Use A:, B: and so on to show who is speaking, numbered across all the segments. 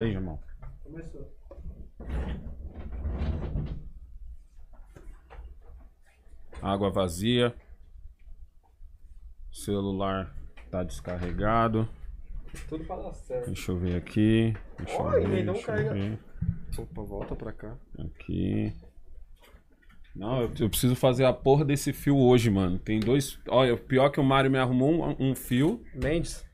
A: Aí, irmão.
B: Começou.
A: Água vazia. Celular tá descarregado.
B: Tudo pra dar certo.
A: Deixa eu ver aqui. Deixa
B: Ó,
A: eu ver.
B: um
A: deixa eu ver.
B: Opa, volta pra cá.
A: Aqui. Não, eu, eu preciso fazer a porra desse fio hoje, mano. Tem dois. Olha, o pior é que o Mário me arrumou um, um fio.
B: Mendes?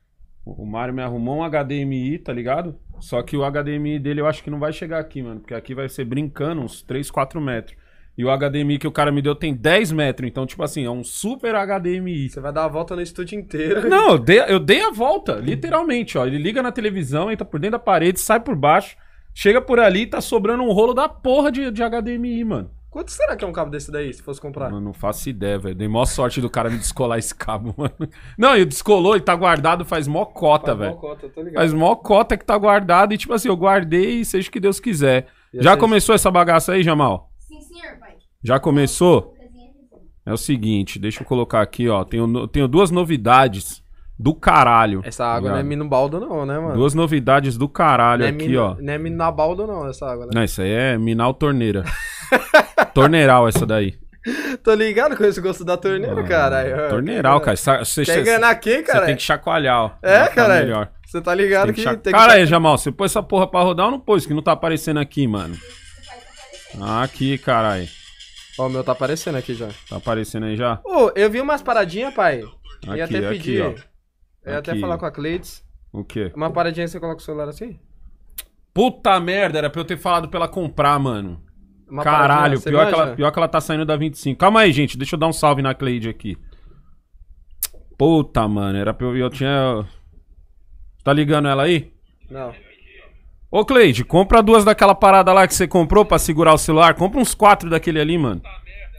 A: O Mário me arrumou um HDMI, tá ligado? Só que o HDMI dele eu acho que não vai chegar aqui, mano. Porque aqui vai ser brincando uns 3, 4 metros. E o HDMI que o cara me deu tem 10 metros. Então, tipo assim, é um super HDMI.
B: Você vai dar a volta no estúdio inteiro.
A: Não, eu dei, eu dei a volta, literalmente, ó. Ele liga na televisão, entra por dentro da parede, sai por baixo, chega por ali e tá sobrando um rolo da porra de, de HDMI, mano.
B: Quanto será que é um cabo desse daí, se fosse comprar?
A: Mano, não faço ideia, velho. Dei maior sorte do cara me descolar esse cabo, mano. Não, ele descolou, ele tá guardado faz mó cota,
B: Faz mó
A: velho.
B: cota, tô ligado.
A: Faz mó cota que tá guardado e, tipo assim, eu guardei e seja o que Deus quiser.
B: E
A: Já começou essa bagaça aí, Jamal?
C: Sim, senhor, pai.
A: Já começou? É o seguinte, deixa eu colocar aqui, ó. Tenho, tenho duas novidades do caralho.
B: Essa água não é
A: ligado?
B: mino baldo não, né, mano?
A: Duas novidades do caralho
B: não é
A: aqui,
B: mino,
A: ó.
B: Não é mino na baldo não, essa água, né?
A: Não, isso aí é Minal Torneira. Torneiral essa daí.
B: Tô ligado com esse gosto da torneira, caralho.
A: Torneiral, cara. Você
B: Quer enganar quem, cara?
A: tem que chacoalhar, ó.
B: É, cara. Você tá ligado que,
A: que
B: que...
A: Cara aí, Jamal, você pôs essa porra pra rodar ou não pôs? Que não tá aparecendo aqui, mano. Ah, aqui, caralho.
B: Ó, o meu tá aparecendo aqui já.
A: Tá aparecendo aí já?
B: Ô, eu vi umas paradinhas, pai.
A: Aqui,
B: ia até
A: aqui,
B: pedir.
A: ó.
B: Eu ia até
A: Aqui.
B: falar com a Cleides.
A: O quê?
B: Uma paradinha você coloca o celular assim?
A: Puta merda, era pra eu ter falado pra ela comprar, mano.
B: Uma
A: Caralho,
B: paradinha, você
A: pior que, ela, pior que ela tá saindo da 25. Calma aí, gente. Deixa eu dar um salve na Cleide aqui. Puta, mano. Era pra eu. Eu tinha. Tá ligando ela aí?
B: Não.
A: Ô, Cleide, compra duas daquela parada lá que você comprou pra segurar o celular. Compra uns quatro daquele ali, mano.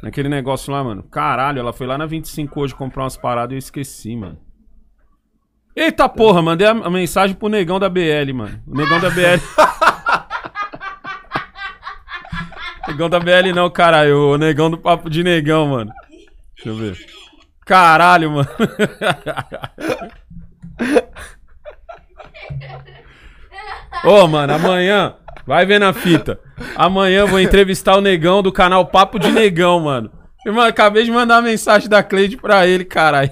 A: Naquele negócio lá, mano. Caralho, ela foi lá na 25 hoje comprar umas paradas e eu esqueci, mano. Eita porra, mandei a, a mensagem pro negão da BL, mano. O negão da BL. negão da BL não, caralho. O negão do papo de negão, mano. Deixa eu ver. Caralho, mano. Ô, mano, amanhã. Vai ver na fita. Amanhã eu vou entrevistar o negão do canal Papo de Negão, mano. Irmão, acabei de mandar uma mensagem da Cleide pra ele, caralho.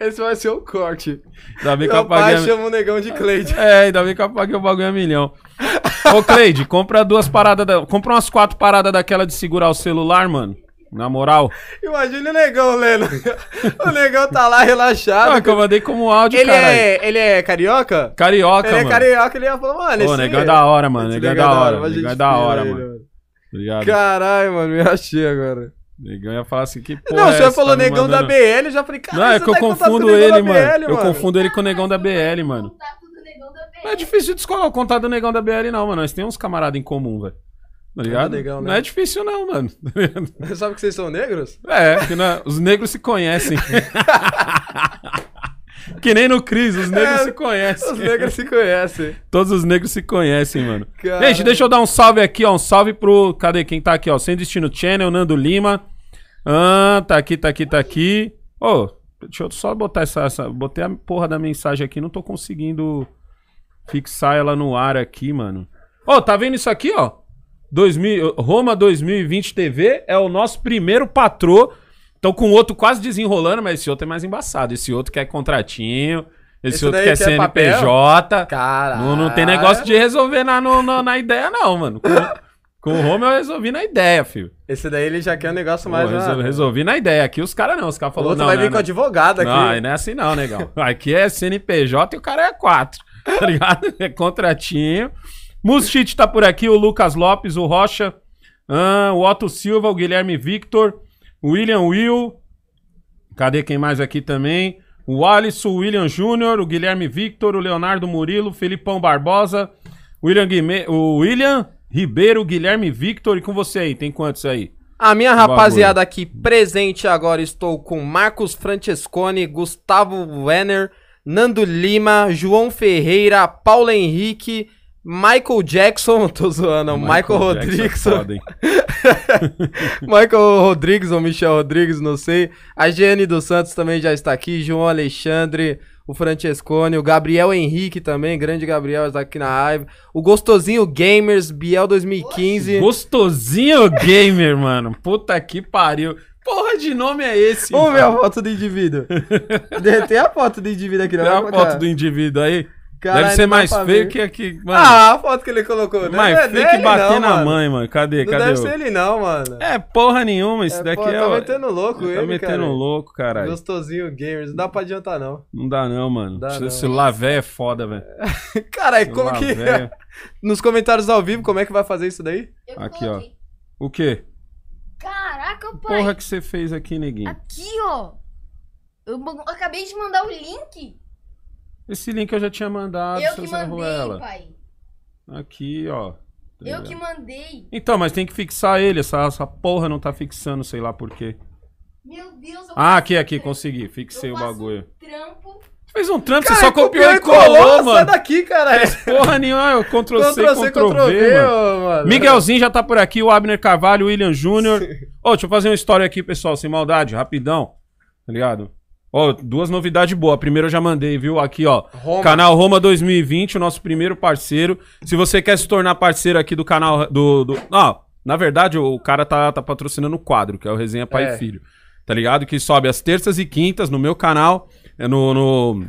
B: Esse vai ser o corte.
A: Ainda bem que eu
B: Meu pai
A: apaguei. a-
B: chama o negão de Cleide.
A: É, ainda bem que eu apaguei o bagulho a milhão. Ô, Cleide, compra duas paradas. Da... Compra umas quatro paradas daquela de segurar o celular, mano. Na moral.
B: Imagina o negão lendo. o negão tá lá relaxado.
A: Ah, que eu mandei como áudio,
B: ele,
A: caralho.
B: é, ele é carioca?
A: Carioca,
B: ele
A: mano.
B: é carioca, ele ia falar, mano,
A: Ô,
B: esse...
A: negão é da hora, mano.
B: esse
A: Negão é da hora. Negão é da hora,
B: ele,
A: mano. Obrigado.
B: Caralho, mano, me achei agora.
A: Negão ia falar assim, que porra
B: não,
A: é
B: o senhor falou
A: Tá
B: negão da
A: mandando-
B: BL, eu já falei, caralho,
A: Não, é que eu
B: tá
A: confundo ele,
B: da
A: mano.
B: BL,
A: Eu confundo ele com o negão da BL, mano. Não é difícil descolar o contato do negão da BL, não, mano. Nós temos uns camaradas em comum, velho. Tá ligado?
B: legal, né?
A: Não é difícil, não, mano.
B: Sabe que vocês são negros?
A: É, que não- os negros se conhecem. que nem no Cris, os negros
B: É,
A: se conhecem.
B: Os negros se conhecem.
A: Todos os negros se conhecem, mano.
B: Cara.
A: Gente, deixa eu dar um salve aqui, ó. Um salve pro. Cadê quem tá aqui, ó? Sem Destino Channel, Nando Lima. Ah, tá aqui, tá aqui, tá aqui. Ô, deixa eu só botar essa, essa. Botei a porra da mensagem aqui, não tô conseguindo fixar ela no ar aqui, mano. Ô, tá vendo isso aqui, ó? 2000, Roma 2020 TV é o nosso primeiro patrô. Tô com o outro quase desenrolando, mas esse outro é mais embaçado. Esse outro quer contratinho. Esse,
B: Esse
A: outro quer? CNPJ.
B: Caralho.
A: Não, não tem negócio de resolver na, no- no- na ideia, não, mano. Com, com o Roma eu resolvi na ideia, filho.
B: Esse daí ele já quer um negócio
A: Pô,
B: mais...
A: resol-
B: uma-
A: resolvi na ideia. Aqui os caras não. Os caras
B: O
A: falaram,
B: outro
A: não,
B: vai vir
A: não.
B: com advogado aqui.
A: Não, não é assim não, negão. Aqui é CNPJ e o cara é 4. Tá ligado? É contratinho. Muschit tá por aqui, o Lucas Lopes, o Rocha, ah, o Otto Silva, o Guilherme Victor, o William Will. Cadê quem mais aqui também? O Alisson, o William Júnior, o Guilherme Victor, o Leonardo Murilo, o Felipão Barbosa, o William, Guime... o William Ribeiro, o Guilherme Victor. E com você aí, tem quantos aí?
B: A minha rapaziada aqui presente agora estou com Marcos Francescone, Gustavo Werner, Nando Lima, João Ferreira, Paulo Henrique, Michael Jackson, tô zoando, Michael,
A: Jackson é
B: Rodrigues? Michael Rodrigues ou Michel Rodrigues, não sei. A Giane dos Santos também já está aqui, João Alexandre, o Francescone, o Gabriel Henrique também, grande Gabriel, está aqui na live. O Gostosinho Gamers, Biel 2015.
A: Gostosinho gamer, mano. Puta que pariu. Porra de nome é esse?
B: Vamos ver a foto do indivíduo. Tem a foto do indivíduo aqui,
A: Tem
B: não
A: a foto do indivíduo aí?
B: Caralho,
A: Deve ser
B: não
A: mais feio
B: ver.
A: que aqui. Mano,
B: Ah, a foto que ele colocou. Não
A: mais
B: é
A: feio que bater
B: não,
A: na
B: mano.
A: mãe, mano. Cadê?
B: Não
A: Cadê?
B: deve
A: o-
B: ser ele não, mano.
A: É porra nenhuma. Isso
B: É,
A: daqui
B: pô,
A: é.
B: Tá metendo louco
A: Tá
B: ele,
A: metendo
B: cara.
A: louco, caralho.
B: Gostosinho Gamers, não dá pra adiantar não.
A: Não dá não, mano.
B: Dá
A: Esse
B: não.
A: celular velho é foda, velho.
B: Caralho, como que... Nos comentários ao vivo, como é que vai fazer isso daí?
C: Eu
A: Aqui, ó.
C: coloquei.
A: O quê?
C: Caraca, pai.
A: Porra que você fez aqui, neguinho?
C: Aqui, ó. Eu acabei de mandar o link.
A: Esse link eu já tinha mandado,
C: eu que mandei,
A: Ruela.
C: pai.
A: Aqui, ó. Tá
C: Eu que mandei.
A: Então, mas tem que fixar ele. Essa, essa porra não tá fixando, sei lá por quê.
C: Meu Deus, eu
A: Ah, aqui, aqui, consegui. Fixei o bagulho.
C: um trampo.
A: Fez um trampo,
B: Cara,
A: você só copiou e colou,
B: Sai
A: mano.
B: daqui, caralho.
A: Porra nenhuma, eu Ctrl C,
B: Ctrl C,
A: Ctrl
B: Ctrl
A: V,
B: V,
A: mano.
B: mano.
A: Miguelzinho já tá por aqui, o Abner Carvalho, o William Júnior. Ô, deixa eu fazer uma história aqui, pessoal, sem maldade, rapidão. Tá ligado? Ó, duas novidades boas. A primeira eu já mandei, viu? Aqui, ó.
B: Roma.
A: Canal Roma 2020, o nosso primeiro parceiro. Se você quer se tornar parceiro aqui do canal do. do... Não, na verdade, o cara tá, tá patrocinando o quadro, que é o Resenha Pai
B: É.
A: e Filho. Tá ligado? Que sobe às terças e quintas no meu canal, no, no,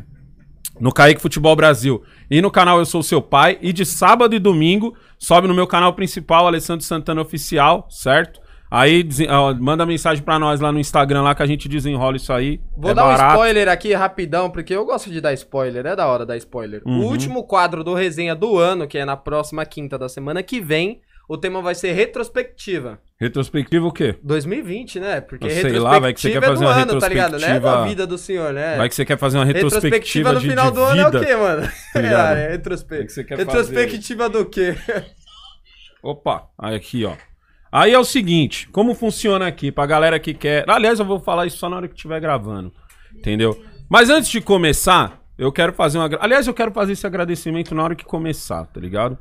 A: no Kaique Futebol Brasil. E no canal Eu Sou Seu Pai. E de sábado e domingo sobe no meu canal principal, Alessandro Santana Oficial, certo? Aí ó, manda mensagem pra nós lá no Instagram lá que a gente desenrola isso aí.
B: Vou
A: É
B: dar um
A: barato.
B: spoiler aqui rapidão, porque eu gosto de dar spoiler, é da hora dar spoiler.
A: Uhum.
B: O último quadro do resenha do ano, que é na próxima quinta da semana que vem, o tema vai ser retrospectiva.
A: Retrospectiva o quê?
B: 2020, né? Porque
A: Eu sei
B: retrospectiva
A: lá, vai que você quer
B: é
A: fazer
B: do
A: uma
B: ano, tá ligado? Né?
A: retrospectiva-
B: Da vida do senhor, né?
A: Vai que você quer fazer uma retrospectiva,
B: retrospectiva no
A: de,
B: final
A: de
B: do ano é o quê, mano?
A: Tá ligado?
B: É, retrospe...
A: O que você quer
B: retrospectiva do quê?
A: Opa, aí aqui, ó. Aí é o seguinte, como funciona aqui, pra galera que quer... Aliás, eu vou falar isso só na hora que estiver gravando, entendeu? Mas antes de começar, eu quero fazer um... agra- Aliás, eu quero fazer esse agradecimento na hora que começar, tá ligado?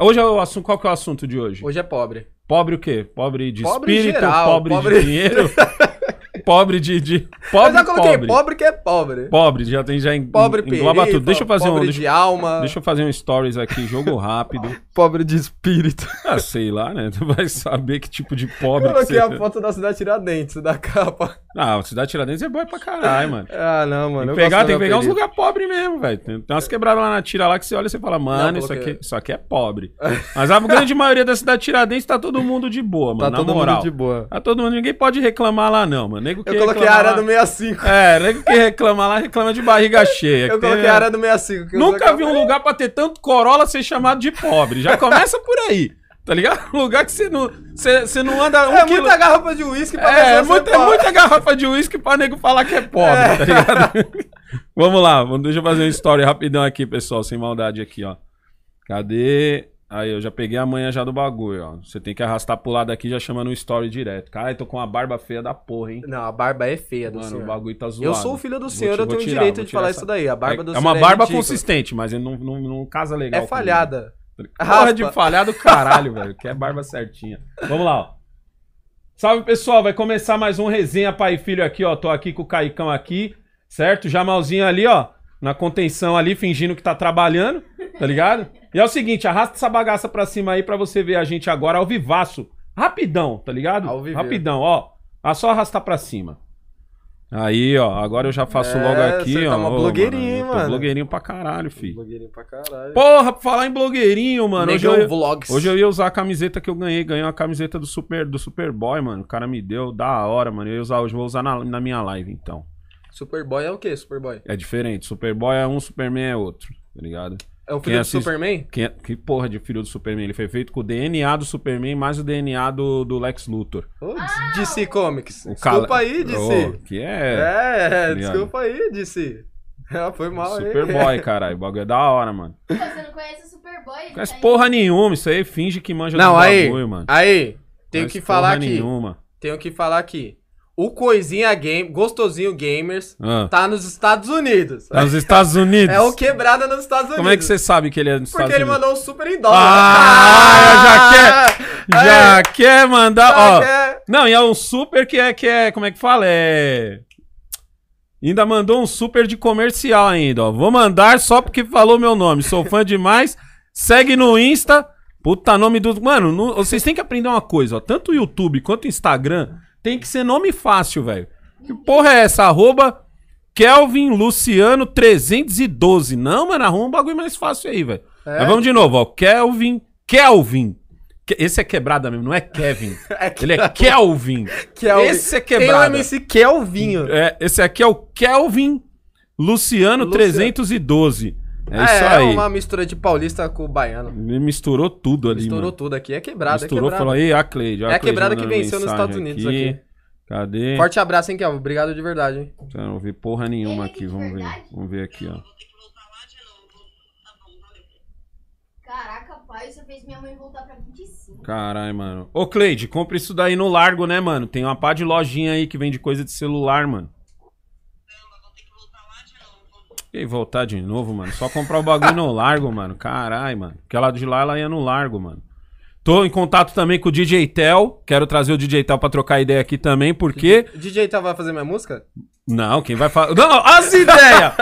A: Hoje é o assunto... Qual que é o assunto de hoje?
B: Hoje é pobre.
A: Pobre o quê? Pobre de
B: Pobre em
A: espírito,
B: geral,
A: pobre,
B: pobre-
A: de dinheiro, pobre de... de...
B: Eu
A: Pobre,
B: já coloquei
A: pobre.
B: pobre que é pobre.
A: Pobre, já tem... Já en-
B: Pobre
A: engloba
B: perifa,
A: tudo. Deixa eu fazer um...
B: pobre
A: Deixa,
B: de alma,
A: deixa eu fazer um stories aqui, jogo rápido.
B: pobre de espírito.
A: Ah, sei lá, né? Tu vai saber que tipo de pobre que
B: Coloquei
A: você...
B: a foto da cidade Tiradentes, da capa.
A: Ah, Cidade Tiradentes é boa pra caralho, mano.
B: Ah, não, mano.
A: Tem que pegar, tem que pegar uns lugares pobres mesmo, velho. Tem, umas quebradas lá na tira lá que você olha e você fala, mano,
B: Não,
A: isso,
B: coloquei.
A: aqui, isso aqui é pobre. Mas a grande maioria da cidade Tiradentes tá todo mundo de boa, mano.
B: Tá todo
A: moral.
B: mundo de boa.
A: Tá todo mundo, ninguém pode reclamar lá, não, mano. Nego que
B: Eu coloquei a área
A: lá-
B: do 65.
A: É, nego que reclama lá, reclama de barriga cheia.
B: Eu
A: que tem-
B: coloquei a área do 65. que eu
A: Nunca vi um lugar pra ter tanto Corolla ser chamado de pobre. Já começa por aí. Tá ligado? Um lugar que você não, você, você não anda um
B: É
A: quilo-
B: muita garrafa de uísque pra
A: É, é muita, é muita garrafa de uísque pra nego falar que é pobre, tá ligado? Vamos lá, deixa eu fazer uma história rapidão aqui, pessoal, sem maldade aqui, ó. Cadê? Aí, eu já peguei a manha já do bagulho, ó. Você tem que arrastar pro lado aqui já chama no story direto. Cara, eu tô com uma barba feia da porra, hein?
B: Não, a barba é feia do
A: Mano,
B: senhor.
A: o bagulho tá zoado.
B: Eu sou o filho do senhor,
A: ti-
B: eu tenho o direito de falar
A: essa-
B: isso daí. A barba
A: é,
B: do
A: é
B: senhor
A: uma barba
B: ridícula.
A: consistente, mas ele não, não, não casa legal.
B: É
A: comigo. Porra de falhar do caralho, velho. Que é barba certinha. Vamos lá, ó. Salve, pessoal. Vai começar mais um resenha pai e filho aqui, ó. Tô aqui com o Caicão aqui, certo? Jamalzinho ali, ó. Na contenção ali, fingindo que tá trabalhando, tá ligado? E é o seguinte, arrasta essa bagaça pra cima aí pra você ver a gente agora ao vivaço. Rapidão, tá ligado? Rapidão, ó. É só arrastar pra cima. Aí, ó. Agora eu já faço
B: É,
A: logo aqui,
B: você
A: ó.
B: tá uma
A: Ô, eu tô
B: mano.
A: Blogueirinho pra caralho, filho.
B: Blogueirinho pra caralho.
A: Porra, pra falar em blogueirinho, mano. Hoje eu,
B: Vlogs.
A: hoje eu ia usar a camiseta que eu ganhei. Ganhei uma camiseta do, Super, do Superboy, mano. O cara me deu, da hora, mano. Eu ia usar, hoje vou usar na, na minha live, então.
B: Superboy é o quê, Superboy?
A: É diferente. Superboy é um, Superman é outro, tá ligado?
B: É o
A: Quem
B: filho do
A: assiste-
B: Superman?
A: Que, que porra de filho do Superman? Ele foi feito com o DNA do Superman mais o DNA do, do Lex Luthor.
B: Ô, DC Comics.
A: O
B: Desculpa
A: cala-
B: aí, DC.
A: Ô, que é...
B: É,
A: ligado?
B: desculpa aí, DC. Ah, foi mal aí.
A: Superboy, caralho. O bagulho é da hora, mano.
C: Pô, Você não conhece o Superboy? Ele
A: Conhece
C: tá
A: porra nenhuma. Isso aí finge que manja
B: Não,
A: do
B: aí,
A: bagulho, mano.
B: aí, tenho que falar aqui.
A: nenhuma.
B: Tenho que falar aqui. O Coisinha Game, Gostosinho Gamers,
A: Ah.
B: tá nos Estados Unidos.
A: Tá nos Estados Unidos.
B: É o quebrada nos Estados Unidos.
A: Como é que você sabe que ele é nos
B: Porque
A: Estados
B: ele
A: Unidos?
B: mandou um super em dólar.
A: Ah, já
B: Aí,
A: Já quer mandar,
B: já
A: ó.
B: quer-
A: Não, e é um super que é, que é, como é que fala? É... Ainda mandou um super de comercial ainda, ó. Vou mandar só porque falou meu nome. Sou fã demais. Segue no Insta. Puta nome do. Mano, no- vocês têm que aprender uma coisa, ó. Tanto o YouTube quanto o Instagram tem que ser nome fácil, velho. Que porra é essa? Arroba Kelvin Luciano 312. Não, mano, arruma um bagulho mais fácil aí, velho.
B: É?
A: Mas vamos de novo, ó. Kelvin. Kelvin. Que- Esse é quebrada mesmo, não é Kevin. Ele é Kelvin.
B: Kelvin.
A: Esse é
B: Tem
A: quebrada.
B: MC Kelvinho.
A: É, esse aqui é o Kelvin Luciano
B: Luciano.
A: 312. É isso
B: é
A: aí.
B: uma mistura de paulista com baiano.
A: Ele misturou tudo ali,
B: Misturou
A: mano.
B: tudo aqui. É quebrada,
A: Misturou,
B: é quebrada.
A: falou, ei, a Cleide.
B: É a quebrada que venceu nos Estados Unidos aqui.
A: Cadê?
B: Forte abraço, hein, Kelvin? Obrigado de verdade, hein?
A: Eu não vi porra nenhuma
C: Ele
A: aqui, vamos ver. Vamos ver aqui, ó.
C: Caraca, pai, você fez minha mãe voltar pra 25.
A: Caralho, mano. Ô, Cleide, compra isso daí no Largo, né, mano? Tem uma pá de lojinha aí que vende coisa de celular, mano. E voltar de novo, mano. Só comprar o bagulho no Largo, mano. Caralho, mano. Porque ela de lá, ela ia no Largo, mano. Tô em contato também com o DJ Tel. Quero trazer o DJ Tel pra trocar ideia aqui também, porque...
B: O DJ tá vai fazer minha música?
A: Não, quem vai falar... Não, as ideias!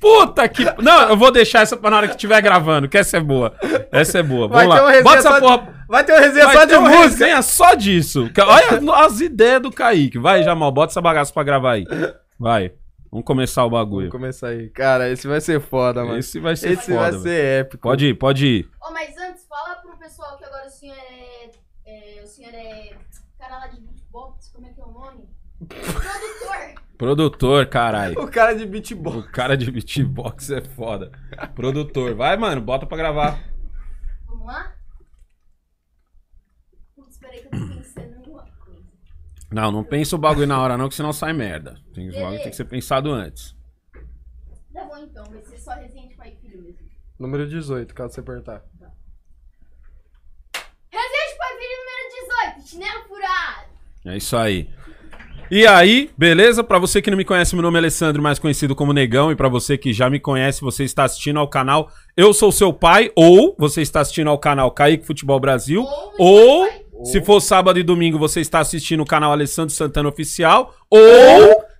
A: Puta que... Não, eu vou deixar essa pra na hora que estiver gravando, que essa é boa. Essa é boa. Vamos
B: Vai ter uma
A: lá. Bota essa
B: só de-
A: porra...
B: Vai ter uma resenha
A: Vai
B: só de
A: uma
B: música.
A: resenha só disso. Olha as ideias do Kaique. Vai, Jamal, bota essa bagaça pra gravar aí. Vai. Vamos começar o
B: Vamos
A: bagulho.
B: começar aí. Cara, esse vai ser foda, mano.
A: Esse vai ser
B: Esse
A: foda.
B: vai
A: velho.
B: ser épico.
A: Pode ir, pode ir.
C: Ô, mas antes, fala pro pessoal que agora o senhor é. é, o senhor é. Cara lá de beatbox, como é que é o nome? Produtor!
A: Produtor, caralho.
B: O cara de beatbox.
A: O cara de beatbox é foda. Produtor. Vai, mano, bota pra gravar.
C: Vamos lá? Putz, peraí que eu tô pensando em uma coisa.
A: Não, não pensa o bagulho na hora não, que senão sai merda. Tem, o bagulho tem que ser pensado antes.
C: Tá bom então, vai ser só resenha de pai e filho mesmo.
B: Número 18, caso você apertar.
C: Resenha de pai e filho número 18, chinelo furado!
A: É isso aí. E aí, beleza? Pra você que não me conhece, meu nome é Alessandro, mais conhecido como Negão, e pra você que já me conhece, você está assistindo ao canal Eu Sou Seu Pai, ou você está assistindo ao canal Kaique Futebol Brasil,
C: Ou
A: ou, Se for sábado e domingo, você está assistindo o canal Alessandro Santana Oficial, ou,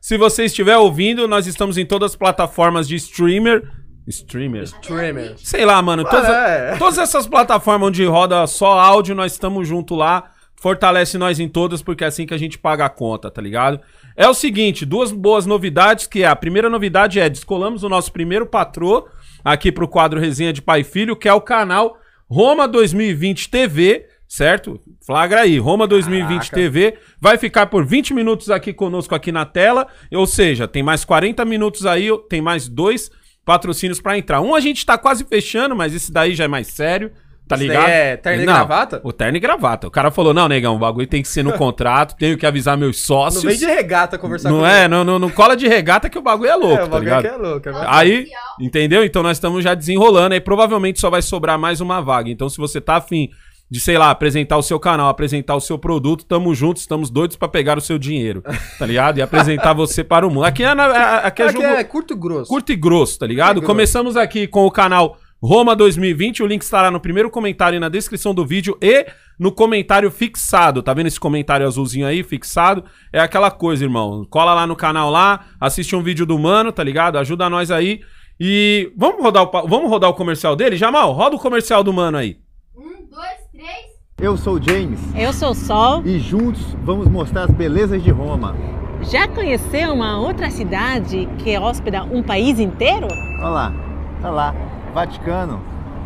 A: se você estiver ouvindo, nós estamos em todas as plataformas de streamer. Streamer?
B: Streamer.
A: Sei lá, mano. Todas,
B: é.
A: todas essas plataformas onde roda só áudio, nós estamos junto lá. Fortalece nós em todas, porque é assim que a gente paga a conta, tá ligado? É o seguinte, duas boas novidades, que é a primeira novidade é, descolamos o nosso primeiro patrô aqui pro quadro Resenha de Pai e Filho, que é o canal Roma 2020 TV, certo? Flagra aí, Roma 2020
B: Caraca.
A: TV, vai ficar por 20 minutos aqui conosco aqui na tela, ou seja, tem mais 40 minutos aí, tem mais dois patrocínios pra entrar. Um a gente tá quase fechando, mas esse daí já é mais sério, tá
B: daí
A: ligado?
B: é terno e
A: Não,
B: gravata?
A: O terno e gravata. O cara falou, não, negão, o bagulho tem que ser no contrato, tenho que avisar meus
B: Não
A: sócios.
B: vem de regata conversar
A: Não
B: comigo.
A: é, não, não, não cola de regata que o bagulho é louco,
B: É, o
A: tá
B: bagulho aqui é louco. é.
A: Aí, entendeu? Então nós estamos já desenrolando aí. Provavelmente só vai sobrar mais uma vaga. Então, se você tá afim de, sei lá, apresentar o seu canal, apresentar o seu produto, tamo juntos, estamos doidos pra pegar o seu dinheiro, tá ligado? E apresentar você para o mundo. Aqui é, na- é- aqui é
B: Aqui
A: jogo
B: é curto e grosso.
A: curto e grosso, tá ligado?
B: E grosso.
A: Começamos aqui com o canal Roma 2020. O link estará no primeiro comentário e na descrição do vídeo e no comentário fixado. Tá vendo esse comentário azulzinho aí, fixado? É aquela coisa, irmão. Cola lá no canal lá, assiste um vídeo do mano, tá ligado? Ajuda nós aí. E vamos rodar o, vamos rodar o comercial dele? Jamal, roda o comercial do mano aí.
C: Um, dois, três.
D: Eu sou o James
E: Eu sou o Sol.
D: e juntos vamos mostrar as belezas de Roma.
E: Já conheceu uma outra cidade que hospeda um país inteiro?
D: Olha lá, tá lá, Vaticano,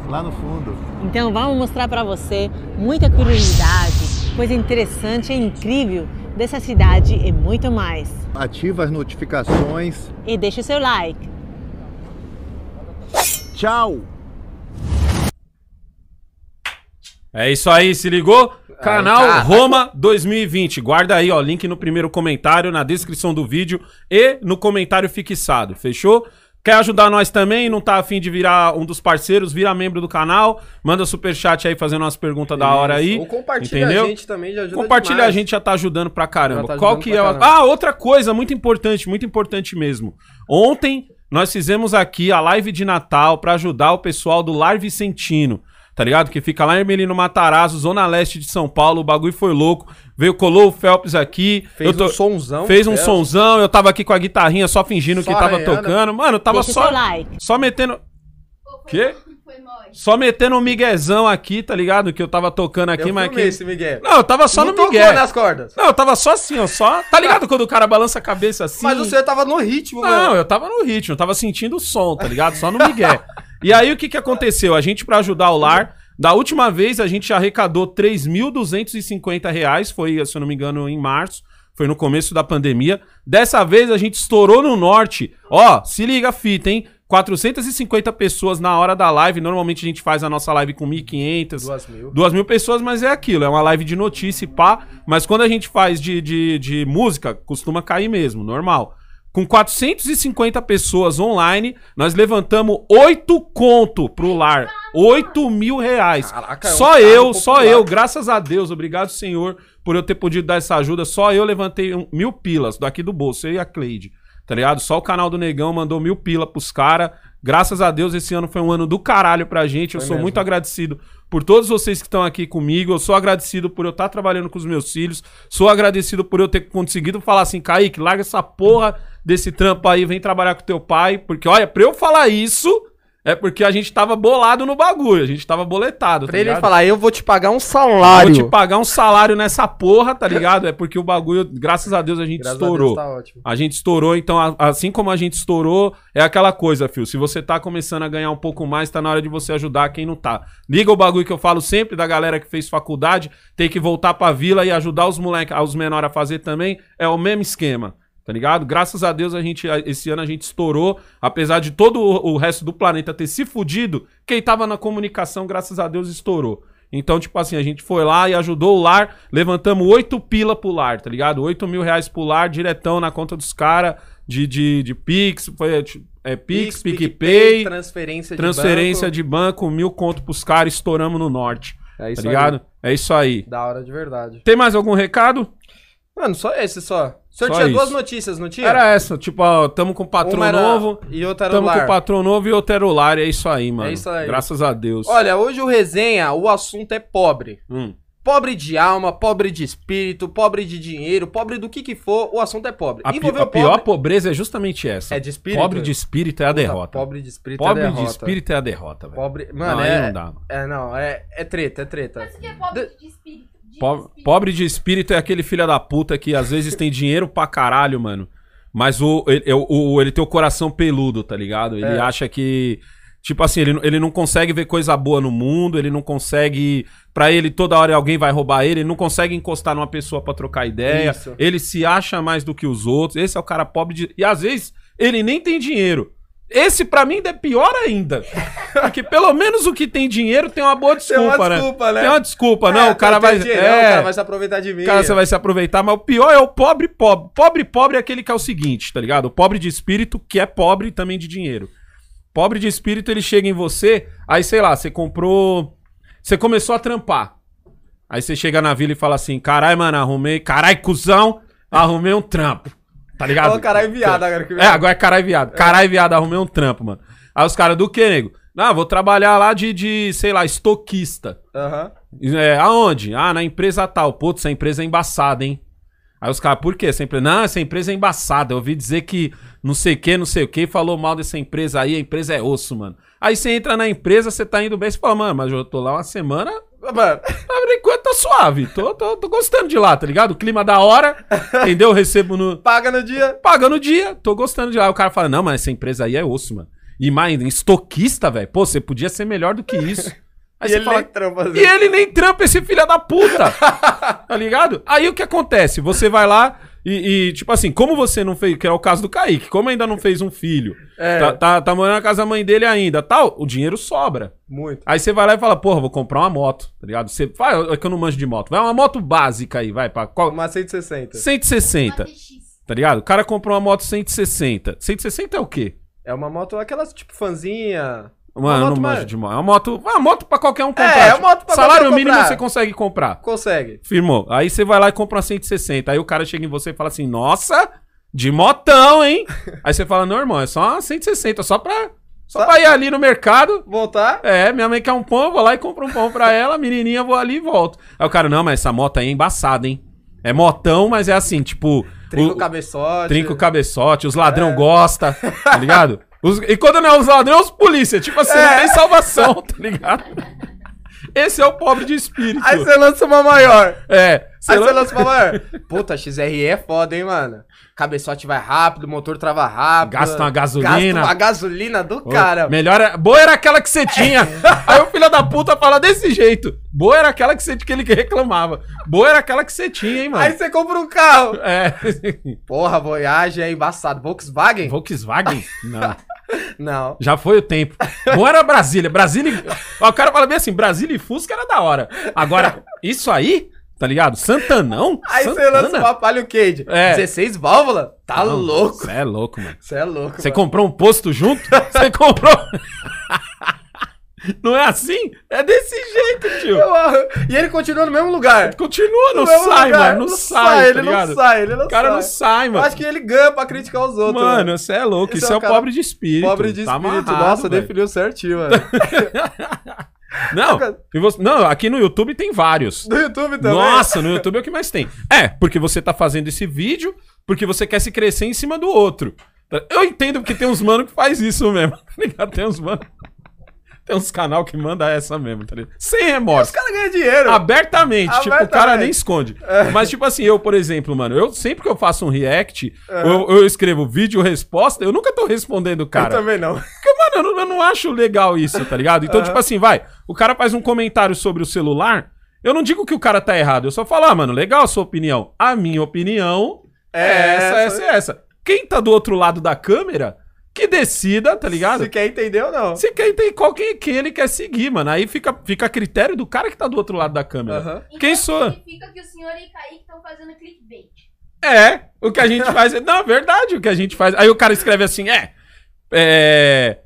D: lá no fundo.
E: Então vamos mostrar para você muita curiosidade, coisa interessante e incrível dessa cidade e muito mais.
D: Ativa as notificações.
E: E deixe o seu like.
D: Tchau!
A: É isso aí, se ligou? Canal
B: cara.
A: Roma 2020. Guarda aí, ó, link no primeiro comentário, na descrição do vídeo e no comentário fixado, fechou? Quer ajudar nós também? Não tá afim de virar um dos parceiros? Vira membro do canal, manda superchat aí fazendo umas perguntas da hora aí.
B: Ou compartilha
A: entendeu?
B: a gente também, já ajuda
A: Compartilha
B: demais.
A: a gente já tá ajudando pra caramba.
B: Já tá
A: Qual
B: ajudando
A: que
B: pra
A: é
B: caramba.
A: Ah, outra coisa muito importante, muito importante mesmo. Ontem nós fizemos aqui a live de Natal pra ajudar o pessoal do Lar Vicentino. Tá ligado? Que fica lá em Ermelino Matarazzo, zona leste de São Paulo, o bagulho foi louco. Veio, colou o Phelps aqui.
B: Fez
A: eu tô-
B: um sonzão.
A: Fez um sonzão, eu tava aqui com a guitarrinha só fingindo
B: Só
A: que tava
B: arranhando.
A: tocando. Mano, eu tava
E: Deixa
A: só,
E: like.
A: só metendo... Quê? Só metendo um miguezão aqui, tá ligado? Que eu tava tocando aqui,
B: Eu
A: mas que...
B: esse Miguel.
A: Não, eu tava só
B: Não
A: no migué.
B: nas cordas.
A: Não, eu tava só assim, ó, só... Tá ligado quando o cara balança a cabeça assim?
B: Mas você tava no ritmo,
A: Não,
B: mano.
A: eu tava no ritmo, eu tava sentindo o som, tá ligado? Só no migué. E aí o que que aconteceu? A gente, pra ajudar o lar, da última vez a gente arrecadou 3.250 reais, foi, se eu não me engano, em março. Foi no começo da pandemia. Dessa vez a gente estourou no norte. Ó, se liga a fita, hein? 450 pessoas na hora da live. Normalmente a gente faz a nossa live com 1.500,
B: Duas mil.
A: Duas mil pessoas, mas é aquilo, é uma live de notícia e pá. Mas quando a gente faz de, de, de música, costuma cair mesmo, normal. Com 450 pessoas online, nós levantamos 8 conto pro lar. 8 mil reais.
B: Caraca, é um
A: só eu,
B: popular.
A: só eu, graças a Deus, obrigado, Senhor, por eu ter podido dar essa ajuda. Só eu levantei um- mil pilas daqui do bolso, eu e a Cleide. Tá ligado? Só o canal do Negão mandou mil pila pros caras. Graças a Deus, esse ano foi um ano do caralho pra gente. Eu
B: Foi
A: sou
B: mesmo.
A: muito agradecido por todos vocês que estão aqui comigo. Eu sou agradecido por eu estar trabalhando com os meus filhos. Sou agradecido por eu ter conseguido falar assim, Kaique, larga essa porra desse trampo aí, vem trabalhar com teu pai. Porque, olha, pra eu falar isso, é porque a gente tava bolado no bagulho. A gente tava boletado.
B: Pra ele falar, eu vou te pagar um salário.
A: Vou te pagar um salário nessa porra, tá ligado? É porque o bagulho, graças a Deus, a gente
B: Graças a
A: estourou.
B: Deus, tá ótimo.
A: A gente estourou, então, a- assim como a gente estourou, é aquela coisa, Fio. Se você tá começando a ganhar um pouco mais, tá na hora de você ajudar quem não tá. Liga o bagulho que eu falo sempre da galera que fez faculdade, tem que voltar pra vila e ajudar os moleques, os menores a fazer também. É o mesmo esquema. Tá ligado? Graças a Deus a gente esse ano a gente estourou, apesar de todo o, resto do planeta ter se fudido, quem tava na comunicação, graças a Deus estourou. Então, tipo assim, a gente foi lá e ajudou o lar, levantamos oito pila pro lar, tá ligado? Oito mil reais pro lar, diretão na conta dos caras, de, de, de Pix, foi é, Pix, PicPay,
B: transferência de
A: transferência
B: banco.
A: de banco, mil conto pros caras, estouramos no norte,
B: É isso
A: tá ligado? É isso aí.
B: aí. Da hora de verdade.
A: Tem mais algum recado?
B: Mano, só esse só. O senhor
A: Só
B: tinha
A: isso.
B: duas notícias, não tinha?
A: Era essa, tipo, ó, tamo com o patrão
B: era-
A: novo,
B: E outra era o
A: tamo com
B: lar.
A: o patrão novo e o terular, é isso aí, mano.
B: isso aí.
A: Graças a Deus.
B: Olha, hoje o resenha, o assunto é pobre.
A: Hum.
B: Pobre de alma, pobre de espírito, pobre de dinheiro, pobre do que que for, o assunto é pobre.
A: A, pi- a pior
B: pobre-
A: pobreza é justamente essa.
B: É de espírito?
A: Pobre de espírito é a
B: Puta,
A: derrota.
B: Pobre de espírito
A: Pobre
B: é
A: de
B: derrota.
A: espírito é a derrota, velho.
B: Pobre... Mano,
A: Não, aí
B: é...
A: não dá.
B: É, não, é, é treta, é treta.
C: Mas o que é pobre de espírito?
A: Pobre, pobre de espírito é aquele filho da puta que às vezes tem dinheiro pra caralho, mano. Mas o, ele, o, o- ele tem o coração peludo, tá ligado? Ele
B: É.
A: acha que. Tipo assim, ele, não- ele não consegue ver coisa boa no mundo, ele não consegue. Pra ele, toda hora alguém vai roubar ele, ele não consegue encostar numa pessoa pra trocar ideia.
B: Isso.
A: Ele se acha mais do que os outros. Esse é o cara pobre de. E às vezes ele nem tem dinheiro. Esse pra mim é pior ainda. Porque pelo menos o que tem dinheiro tem uma boa
B: Tem
A: desculpa,
B: uma
A: né?
B: desculpa, né?
A: Tem uma desculpa,
B: É,
A: não. O cara
B: tem
A: vai.
B: dinheiro,
A: é,
B: o cara vai se aproveitar de mim.
A: Cara, você vai se aproveitar, mas o pior é o pobre pobre. Pobre pobre é aquele que é o seguinte, tá ligado? O pobre de espírito que é pobre também de dinheiro. Pobre de espírito, ele chega em você, aí sei lá, você comprou. Você começou a trampar. Aí você chega na vila e fala assim: carai, mano, arrumei. Carai, cuzão, arrumei um trampo. Tá ligado?
B: Fala caralho viado agora. Que
A: É, agora é carai viado. Carai viado, arrumei um trampo, mano. Aí os caras do que, nego? Não, vou trabalhar lá de, de, sei lá, estoquista.
B: Aham.
A: É, aonde? Ah, na empresa tal. Putz, essa empresa é embaçada, hein? Aí os caras, por quê? Essa empresa... Não, essa empresa é embaçada. Eu ouvi dizer que não sei o que, não sei o que, falou mal dessa empresa aí, a empresa é osso, mano. Aí você entra na empresa, você tá indo bem, você fala, mano, mas eu tô lá uma semana,
B: Mano,
A: por enquanto tá suave. Tô, tô, tô gostando de lá, tá ligado? O clima da hora, entendeu? Eu recebo no...
B: paga no dia.
A: Pagando o dia, tô gostando de lá. Aí o cara fala, não, mas essa empresa aí é osso, mano. E mais, estoquista, velho. Pô, você podia ser melhor do que isso. Aí
B: e ele
A: fala,
B: nem trampa assim.
A: e ele nem trampa esse filho da puta. tá ligado? Aí o que acontece? Você vai lá e, e, tipo assim, como você não fez, que é o caso do Kaique, como ainda não fez um filho,
B: É.
A: tá, tá, tá morando na casa da mãe dele ainda, tal, o dinheiro sobra.
B: Muito.
A: Aí você vai lá e fala, porra, vou comprar uma moto, tá ligado? Você vai, é que eu não manjo de moto, vai uma moto básica aí, vai, pra qual?
B: Uma 160.
A: 160,
C: Uma TX.
A: tá ligado? O cara comprou uma moto 160. 160 é o quê?
B: É uma moto, aquelas tipo fanzinha.
A: Mano, eu não manjo
B: mais-
A: de moto. É uma moto, uma moto pra qualquer um comprar.
B: É, é uma moto pra
A: Salário mínimo
B: comprar.
A: você consegue comprar.
B: Consegue.
A: Firmou. Aí você vai lá e compra uma 160. Aí o cara chega em você e fala assim: Nossa, de motão, hein? Aí você fala: Não, irmão, é só uma 160, só pra Só,
B: Só-
A: pra ir ali no mercado.
B: Voltar?
A: É, minha mãe quer um pão, eu vou lá e compro um pão pra ela, menininha, vou ali e volto. Aí o cara, não, mas essa moto aí é embaçada, hein? É motão, mas é assim, tipo...
B: Trinca o cabeçote.
A: Trinca o cabeçote, os ladrão
B: É.
A: gosta, tá ligado? Os- e quando não é os ladrões, é os polícia. Tipo assim, não
B: É.
A: tem salvação, tá ligado? Esse é o pobre de espírito.
B: Aí você lança uma maior.
A: É.
B: Aí você lança uma maior. Puta, XRE é foda, hein, mano? Cabeçote vai rápido, motor trava rápido.
A: Gasta uma gasolina.
B: Gasta uma gasolina do cara.
A: Melhor era... Boa era aquela que você tinha. Aí o filho da puta fala desse jeito. Boa era aquela que, você... que ele reclamava. Boa era aquela que você tinha, hein, mano?
B: Aí você compra um carro.
A: É.
B: Porra, Voyage é embaçado. Volkswagen?
A: Volkswagen? Não.
B: Não.
A: Já foi o tempo. Bom era Brasília. Brasília. O cara fala bem assim: Brasília e Fusca era da hora. Agora, isso aí, tá ligado? Santanão?
B: Aí você
A: Santana?
B: lança uma Palio Cage.
A: É.
B: 16 válvulas? Tá
A: Não,
B: louco.
A: Você é louco, mano.
B: Você é louco.
A: Você comprou um posto junto? Você comprou. Não é assim? É desse jeito, tio.
B: Eu- E ele continua no mesmo lugar.
A: Continua, não sai,
B: lugar.
A: mano. Não, sai,
B: ele
A: tá ligado?
B: não sai, ele não
A: O cara
B: sai.
A: não sai,
B: Eu
A: mano.
B: acho que ele ganha pra criticar os outros.
A: Mano, você é louco.
B: Esse
A: Isso
B: é
A: é
B: o
A: pobre de espírito.
B: Pobre de
A: Tá
B: espírito.
A: amarrado,
B: Nossa,
A: velho.
B: definiu certinho, mano.
A: Não, e você- não, aqui no YouTube tem vários.
B: Do YouTube também.
A: Nossa, no YouTube é o que mais tem. É, porque você tá fazendo esse vídeo porque você quer se crescer em cima do outro. Eu entendo que tem uns mano que faz isso mesmo, tá ligado? Tem uns mano... Tem uns canal que manda essa mesmo, tá ligado? Sem
B: Os
A: remorso.
B: caras ganham dinheiro.
A: Abertamente, tipo, o cara
B: Abertamente.
A: nem esconde. Mas, tipo assim, eu, por exemplo, mano, eu sempre que eu faço um react, eu, eu escrevo vídeo resposta, eu nunca tô respondendo o
B: Eu
A: cara.
B: também não.
A: Porque, mano, eu não, eu não acho legal isso, tá ligado? Então, tipo assim, vai, o cara faz um comentário sobre o celular, eu não digo que o cara tá errado, eu só falo, ah, mano, legal a sua opinião. A minha opinião é,
B: É
A: essa,
B: essa.
A: essa e essa. Quem tá do outro lado da câmera, que decida, tá ligado?
B: Se quer entender ou não.
A: Se quem tem qual quem, quem ele quer seguir, mano. Aí fica, fica a critério do cara que tá do outro lado da câmera.
B: Aham.
A: Quem sou?
C: Significa que o senhor e Kaique estão fazendo clickbait.
A: É, o que a gente faz. é- Não, é verdade, o que a gente faz. Aí o cara escreve assim, é. É.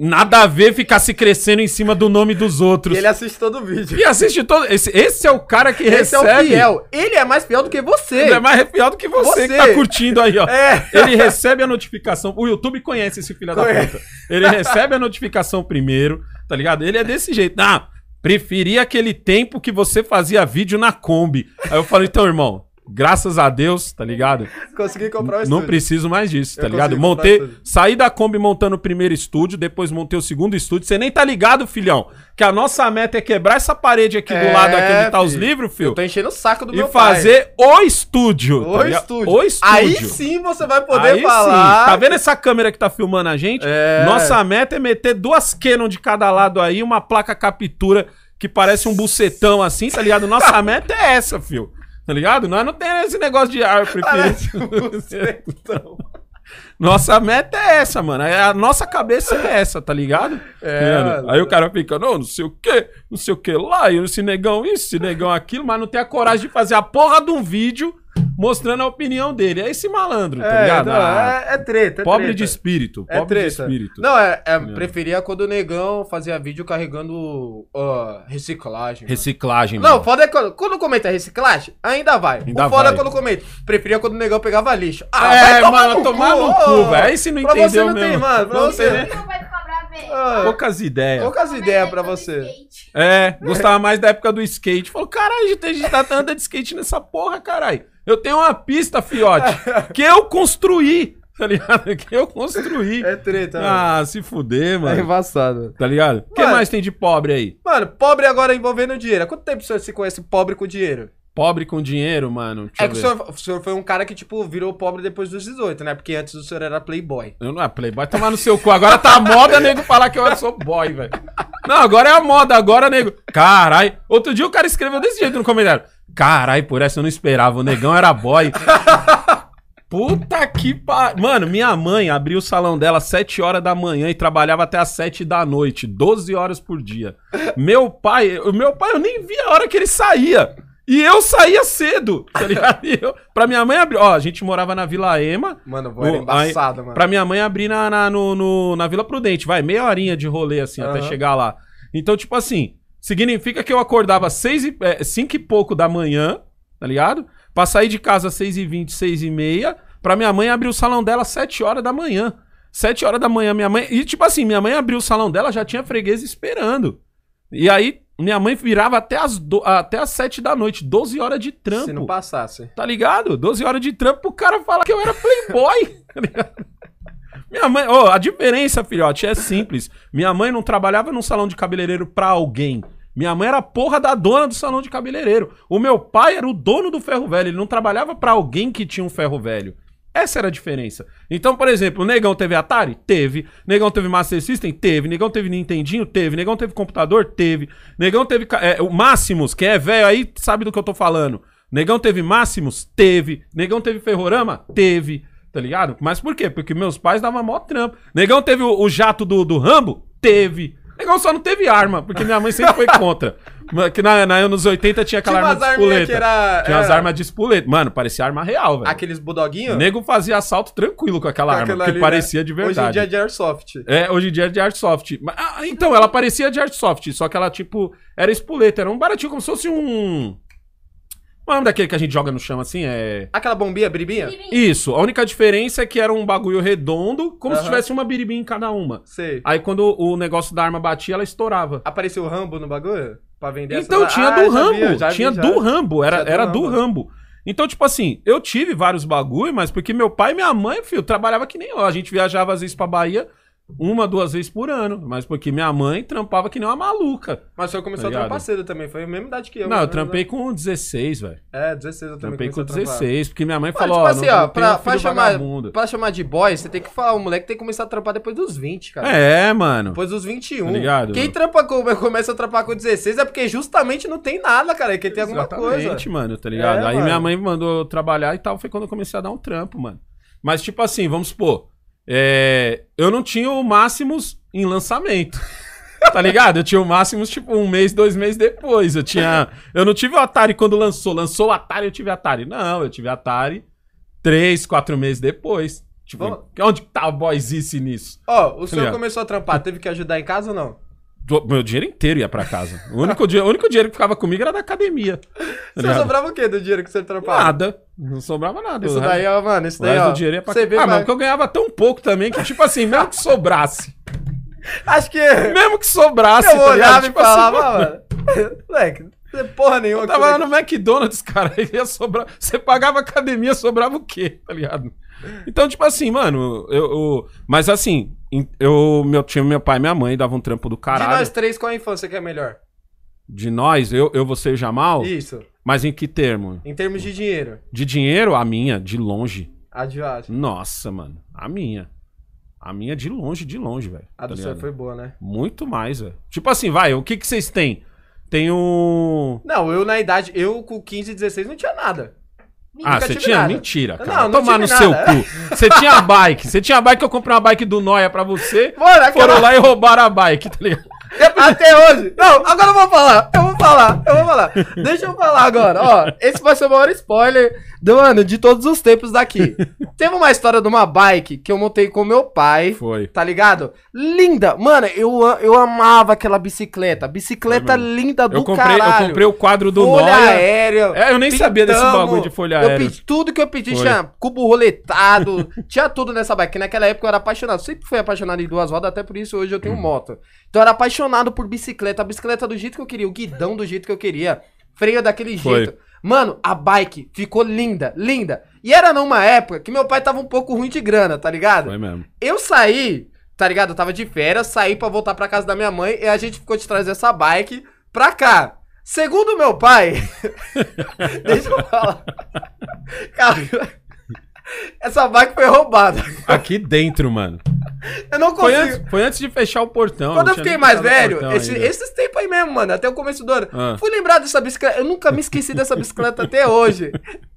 A: Nada a ver ficar se crescendo em cima do nome dos
B: E
A: outros.
B: ele assiste todo o vídeo.
A: E assiste todo. Esse, esse é o cara que
B: Esse é
A: recebe.
B: o fiel. Ele é mais fiel do que você.
A: Ele é mais fiel do que você,
B: Você.
A: que tá curtindo aí, ó.
B: É.
A: Ele recebe a notificação. O YouTube conhece esse filho da
B: Conhece.
A: puta. Ele recebe a notificação primeiro, tá ligado? Ele é desse jeito. Ah, preferi aquele tempo que você fazia vídeo na Kombi. Aí eu falo, então, irmão, graças a Deus, tá ligado?
B: Consegui comprar o
A: Não
B: estúdio.
A: preciso mais disso, tá
B: Eu
A: ligado? Montei, saí da Kombi montando o primeiro estúdio, depois montei o segundo estúdio. Você nem tá ligado, filhão, que a nossa meta é quebrar essa parede aqui do
B: É,
A: lado aqui onde tá os
B: filho.
A: livros, filho.
B: Eu tô enchendo o saco do
A: E
B: meu pai.
A: fazer o estúdio.
B: o
A: tá
B: estúdio.
A: O estúdio.
B: Aí sim você vai poder
A: Aí
B: falar.
A: sim. Tá vendo essa câmera que tá filmando a gente?
B: É.
A: Nossa meta é meter duas Canon de cada lado aí, uma placa captura que parece um bucetão assim, tá ligado? Nossa meta é essa, fio. Tá ligado? Nós não tem esse negócio de
B: Parece um bucetão.
A: Nossa meta é essa, mano. É, A nossa cabeça é essa, tá ligado?
B: É, mano.
A: Aí o cara fica, não, não sei o que, não sei o que lá, e esse negão isso, esse negão aquilo, mas não tem a coragem de fazer a porra de um vídeo mostrando a opinião dele. É esse malandro, tá
B: É,
A: ligado?
B: não,
A: Ah,
B: é, é treta, é
A: pobre
B: treta.
A: de espírito,
B: É
A: pobre de
B: treta.
A: espírito.
B: Não, é, é, preferia quando o negão fazia vídeo carregando ó, reciclagem. mano.
A: Reciclagem,
B: Não,
A: mano.
B: foda é quando, quando comenta reciclagem, ainda vai.
A: Ainda
B: o foda
A: vai.
B: é quando comenta. Preferia quando o negão pegava lixo.
A: é,
B: vai
A: mano, tomar no cu, velho. Aí você não
B: pra
A: entendeu
B: você não
A: mesmo.
B: tem, mano. Pra
A: Não
B: você.
A: tem, né?
B: Ah,
A: Poucas ideias.
B: Poucas
C: é
B: ideias pra
C: é todo
B: você.
C: skate?
A: É, gostava mais da época do skate. Falou, caralho, a gente- tá andando de skate nessa porra, caralho. Eu tenho uma pista, fiote, que eu construí, tá ligado? Que eu construí.
B: É treta, mano.
A: Ah, se fuder,
B: É
A: mano.
B: embaçado.
A: Tá ligado? O que mais tem de pobre aí?
B: Mano, pobre agora envolvendo dinheiro. Há quanto tempo o senhor se conhece pobre com dinheiro?
A: Pobre com dinheiro, mano. Deixa
B: é que o senhor, o senhor foi um cara que, tipo, virou pobre depois dos 18, né? Porque antes o senhor era playboy.
A: Eu não é playboy, tomar no seu cu. Agora tá a moda, nego, falar que eu sou boy, velho. Não, agora é a moda, agora, nego. Carai. Outro dia o cara escreveu desse jeito no comentário. Carai, por essa eu não esperava. O negão era boy. Puta que pariu. Mano, minha mãe abriu o salão dela às 7 horas da manhã e trabalhava até às 7 da noite, 12 horas por dia. Meu pai, o meu pai, eu nem via a hora que ele saía. E eu saía cedo, tá ligado? E eu, pra minha mãe abrir. Ó, a gente morava na Vila Ema.
B: Mano, vou embaçado, mano.
A: Pra minha mãe abrir na, na, no, no- na Vila Prudente, vai, meia horinha de rolê, assim, até
B: Aham.
A: chegar lá. Então, tipo assim, significa que eu acordava seis e, é, cinco e pouco da manhã, tá ligado? Pra sair de casa às seis e vinte, seis e meia, pra minha mãe abrir o salão dela às sete horas da manhã. Sete horas da manhã, minha mãe. E tipo assim, minha mãe abriu o salão dela, já tinha freguês esperando. E aí, minha mãe virava até as, do... até as sete da noite, 12 horas de trampo.
B: Se não passasse.
A: Tá ligado? 12 horas de trampo pro cara falar que eu era playboy. Minha mãe, ó, a diferença, filhote, é simples. Minha mãe não trabalhava num salão de cabeleireiro pra alguém. Minha mãe era a porra da dona do salão de cabeleireiro. O meu pai era o dono do ferro velho. Ele não trabalhava pra alguém que tinha um ferro velho. Essa era a diferença. Então, por exemplo, o Negão teve Atari? Teve. Negão teve Master System? Teve. Negão teve Nintendinho? Teve. Negão teve computador? Teve. Negão teve é, o Máximos, quem é velho aí sabe do que eu tô falando. Negão teve Máximos? Teve. Negão teve Ferrorama? Teve. Tá ligado? Mas por quê? Porque meus pais davam mó trampo. Negão teve o, o jato do, do Rambo? Teve. Negão só não teve arma, porque minha mãe sempre foi contra. Que na, na anos 80 tinha aquela
B: Tinha
A: arma de
B: umas que era-
A: Tinha umas
B: era-
A: armas de espoleta. Mano, parecia arma real, velho.
B: Aqueles budoguinhos?
A: O nego fazia assalto tranquilo com aquela
B: Com
A: arma, que
B: ali,
A: parecia
B: né?
A: de
B: Hoje em
A: verdade.
B: dia é de Airsoft.
A: É, hoje em dia é de Airsoft. Ah, então, ela parecia de Airsoft, só que ela, tipo, era espoleta. Era um baratinho, como se fosse um... O nome daquele que a gente joga no chão assim? É...
B: Aquela bombinha, biribinha?
A: Isso, a única diferença é que era um bagulho redondo, como se tivesse uma biribinha em cada uma.
B: Sei.
A: Aí quando o negócio da arma batia, ela estourava.
B: Apareceu o Rambo no bagulho? Pra vender
A: Então
B: essas-
A: tinha
B: Ah,
A: do
B: já
A: Rambo,
B: vi, eu já vi,
A: tinha
B: já.
A: do Rambo, era,
B: Tinha do
A: era do
B: Rambo.
A: Rambo. Então, tipo assim, eu tive vários bagulho, mas porque meu pai e minha mãe, filho, trabalhava que nem eu. A gente viajava às vezes pra Bahia uma, duas vezes por ano. Mas porque minha mãe trampava que nem uma maluca.
B: Mas o senhor começou
A: Tá
B: a trampar cedo também, foi a mesma idade que eu.
A: Não, eu
B: né?
A: trampei com 16, velho.
B: É, 16 eu também
A: Trampei com
B: comecei a trampar.
A: 16, porque minha mãe falou,
B: tipo assim, ó,
A: não
B: pra, pra chamar,
A: vagabundo.
B: pra chamar de boy, você tem que falar, o moleque tem que começar a trampar depois dos 20, cara.
A: É, mano.
B: Depois dos 21.
A: Tá ligado?
B: Quem trampa com, começa a trampar com 16 é porque justamente não tem nada, cara. É que tem alguma coisa.
A: Exatamente, mano, tá ligado?
B: É,
A: Aí
B: mano.
A: minha mãe mandou trabalhar e tal, foi quando eu comecei a dar um trampo, mano. Mas, tipo assim, vamos supor, é, eu não tinha o Máximos em lançamento. Tá ligado? Eu tinha o Máximos, tipo, um mês, dois meses depois. Eu tinha. Eu não tive o Atari quando lançou. Lançou o Atari, eu tive Atari. Não, eu tive Atari três, quatro meses depois. Tipo,
B: Vamos-
A: onde que tá a boyzice nisso?
B: Ó, o senhor
A: ligado?
B: começou a trampar, teve que ajudar em casa ou não?
A: Do- Meu dinheiro inteiro ia pra casa. O único, dia- o único dinheiro que ficava comigo era da academia. Tá
B: Você
A: ligado?
B: sobrava o quê do dinheiro que você trampava?
A: Nada. Não sobrava nada.
B: Isso
A: O
B: daí, ó, mano, isso
A: o
B: daí, ó.
A: do dinheiro ia pra
B: vê,
A: Ah, mas porque eu ganhava tão pouco também que, tipo assim, mesmo que sobrasse.
B: Acho que
A: Mesmo que sobrasse,
B: eu
A: tá ligado?
B: olhava e
A: Tipo assim,
B: falava,
A: mano,
B: mano, moleque, não é porra nenhuma.
A: eu tava lá no McDonald's, cara, ia sobrar. Você pagava academia, sobrava o quê, tá ligado? Então, tipo assim, mano, eu. eu- mas assim, eu meu, tinha meu pai e minha mãe, davam um trampo do
B: De
A: caralho.
B: nós três, qual a infância que é melhor?
A: De nós, eu, eu você e o Jamal.
B: Isso,
A: Mas em que termo?
B: em termos de dinheiro.
A: De dinheiro, a minha, de longe.
B: A de a
A: Nossa, mano. A minha. A minha de longe, de longe, velho.
B: a do
A: tá
B: senhor
A: ligado?
B: foi boa, né?
A: Muito mais, velho. Tipo assim, vai, o que que vocês têm? Tem um.
B: Não, eu na idade, eu com 15, 16 não tinha nada.
A: Ah, você tinha?
B: nada.
A: Mentira,
B: Não,
A: cara.
B: não
A: Tomar no
B: tive
A: seu
B: nada.
A: cu. Você tinha a bike. Você tinha a bike, eu comprei uma bike do Noia pra você.
B: Mano, aquela...
A: Foram lá e roubaram a bike, tá ligado?
B: Até hoje. Não, agora eu vou falar. Eu vou falar. Eu vou falar. Deixa eu falar agora. Ó, esse vai ser o maior spoiler do mano de todos os tempos daqui. Teve uma história de uma bike que eu montei com meu pai.
A: Foi.
B: Tá ligado? Linda. Mano, eu, eu amava aquela bicicleta. Bicicleta
A: Foi
B: linda do
A: Eu comprei, eu
B: caralho.
A: comprei o quadro do
B: folha
A: Noia.
B: aérea.
A: É, eu nem sabia desse
B: pintamos.
A: bagulho de folha
B: Eu
A: aérea.
B: pedi tudo que eu pedi,
A: Foi.
B: tinha cubo roletado, tinha tudo nessa bike. que Naquela época eu era apaixonado. Sempre fui apaixonado em duas rodas, até por isso hoje eu tenho
A: Hum.
B: moto. Então eu era apaixonado por bicicleta. A bicicleta do jeito que eu queria, o guidão do jeito que eu queria, freio daquele
A: Foi.
B: jeito. Mano, a bike ficou linda, linda. E era numa época que meu pai tava um pouco ruim de grana, tá ligado?
A: Foi mesmo.
B: Eu saí, tá ligado? Eu tava de férias, saí pra voltar pra casa da minha mãe e a gente ficou de trazer essa bike pra cá. Segundo meu pai, deixa eu falar. Cara, essa bike foi roubada.
A: Aqui dentro, mano.
B: Eu não
A: Foi
B: consigo.
A: antes, foi antes de fechar o portão.
B: Quando eu fiquei mais velho, esse- esses tempos aí mesmo, mano, até o começo do ano,
A: Ah.
B: fui lembrar dessa bicicleta. Eu nunca me esqueci dessa bicicleta até hoje.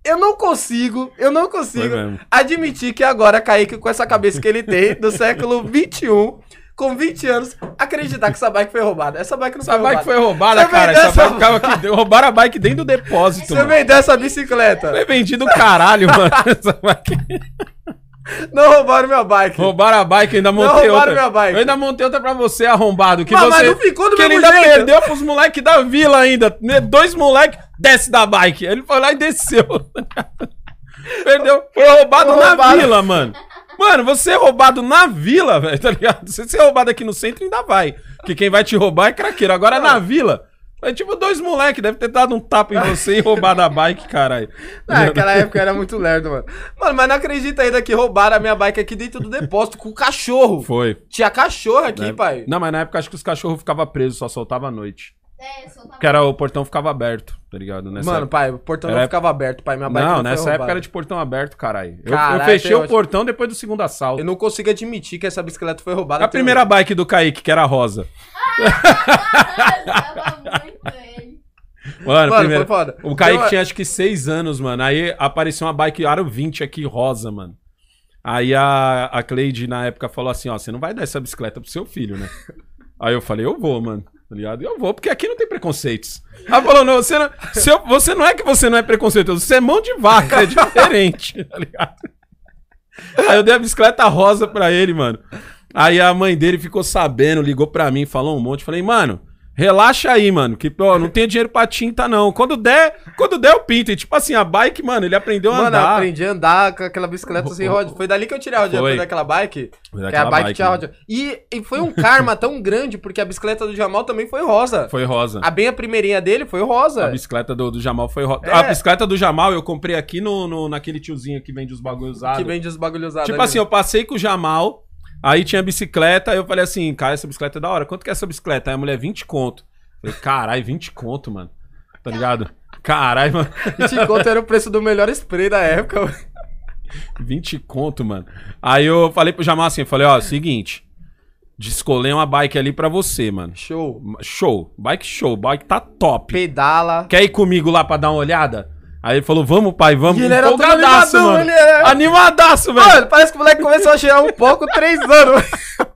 B: Eu não consigo, eu não consigo
A: Foi
B: admitir que agora Kaique, com essa cabeça que ele tem, do século 21, com 20 anos, acreditar que essa bike foi roubada. Essa bike não
A: Essa
B: foi
A: bike
B: roubada.
A: foi roubada,
B: Você
A: cara. Essa
B: essa-
A: bike ficava aqui dentro. Roubaram a bike dentro do depósito,
B: Você
A: mano.
B: vendeu essa bicicleta.
A: Foi vendido caralho, mano. Essa bike.
B: Não roubaram minha bike.
A: Roubaram a bike, ainda montei
B: roubaram
A: outra.
B: minha bike.
A: Eu ainda montei outra pra você, arrombado. Que
B: Mas-
A: você,
B: mas não ficou do
A: que ele
B: mesmo
A: ainda
B: jeito.
A: perdeu pros moleques da vila ainda. né? Dois moleques, desce da bike. Ele foi lá e desceu. perdeu. Foi roubado
B: Foi
A: na
B: roubado.
A: vila, mano. Mano, você é roubado na vila, velho, tá ligado? Se você é roubado aqui no centro, ainda vai. Porque quem vai te roubar é craqueiro. Agora na vila. É tipo dois moleques, deve ter dado um tapa em você e roubado a bike, caralho.
B: Naquela época eu era muito lerdo, mano. Mano, mas não acredita ainda que roubaram a minha bike aqui dentro do depósito com o cachorro.
A: Foi.
B: Tinha cachorro aqui,
A: né?
B: pai.
A: Não, mas na época acho que os cachorros ficavam presos, só soltava à noite.
C: É, soltava.
A: Porque era, o portão ficava aberto, tá ligado? Nessa
B: Mano, pai, o portão não
A: Era-
B: ficava aberto, pai. Minha bike
A: não,
B: foi
A: nessa época
B: roubada.
A: era de portão aberto, caralho. Eu,
B: Caralho,
A: eu fechei
B: até
A: o
B: hoje.
A: portão depois do segundo assalto.
B: Eu não consigo admitir que essa bicicleta foi roubada.
A: A
B: até
A: primeira
B: hoje.
A: bike do Kaique, que era rosa.
C: Tava muito ele.
A: Mano,
B: Mano,
A: primeira...
B: foi foda.
A: o Kaique tinha acho que seis anos, mano. Aí apareceu uma bike Aro 20 aqui, rosa, mano. Aí a, a Cleide, na época, falou assim: Ó, você não vai dar essa bicicleta pro seu filho, né? Aí eu falei: Eu vou, mano. Tá ligado? Eu vou, porque aqui não tem preconceitos. Ela falou: Não, você não, eu- você não é que você não é preconceituoso, você é mão de vaca, é diferente, tá ligado? Aí eu dei a bicicleta rosa pra ele, mano. Aí a mãe dele ficou sabendo, ligou pra mim, falou um monte. Falei, mano, relaxa aí, mano. Que, ó, não tenho dinheiro pra tinta, não. Quando der, quando der, eu pinto. E tipo assim, a bike, mano, ele aprendeu a
B: Mano,
A: andar.
B: aprendi a andar com aquela bicicleta sem roda. Foi dali que eu tirei a
A: Foi.
B: daquela bike.
A: Foi
B: Que a
A: daquela
B: bike, tinha
A: mano.
B: roda. E, e foi um karma tão grande, porque a bicicleta do Jamal também foi rosa.
A: Foi rosa.
B: A bem a primeirinha dele foi
A: A
B: rosa.
A: bicicleta do, do Jamal foi rosa.
B: É.
A: A bicicleta do Jamal eu comprei aqui no, no, naquele tiozinho que vende os bagulhos usados.
B: Que vende os bagulho.
A: Tipo
B: ali.
A: assim, eu passei com o Jamal, aí tinha bicicleta, aí eu falei assim, cara, essa bicicleta é da hora. Quanto que é essa bicicleta? Aí a mulher, 20 conto. Falei, caralho, 20 conto, mano. Tá ligado? Caralho, mano.
B: 20 conto era o preço do melhor spray da época.
A: 20 conto, mano. Aí eu falei pro Jamal assim, eu falei, ó, seguinte, descolei uma bike ali pra você, mano.
B: Show.
A: Show, bike show, bike tá top.
B: Pedala.
A: Quer ir comigo lá pra dar uma olhada? Aí ele falou, vamos, pai, vamos.
B: E ele era todo animadão,
A: mano.
B: ele era-
A: Animadaço, velho.
B: Mano, parece que o moleque começou a cheirar um pouco três anos.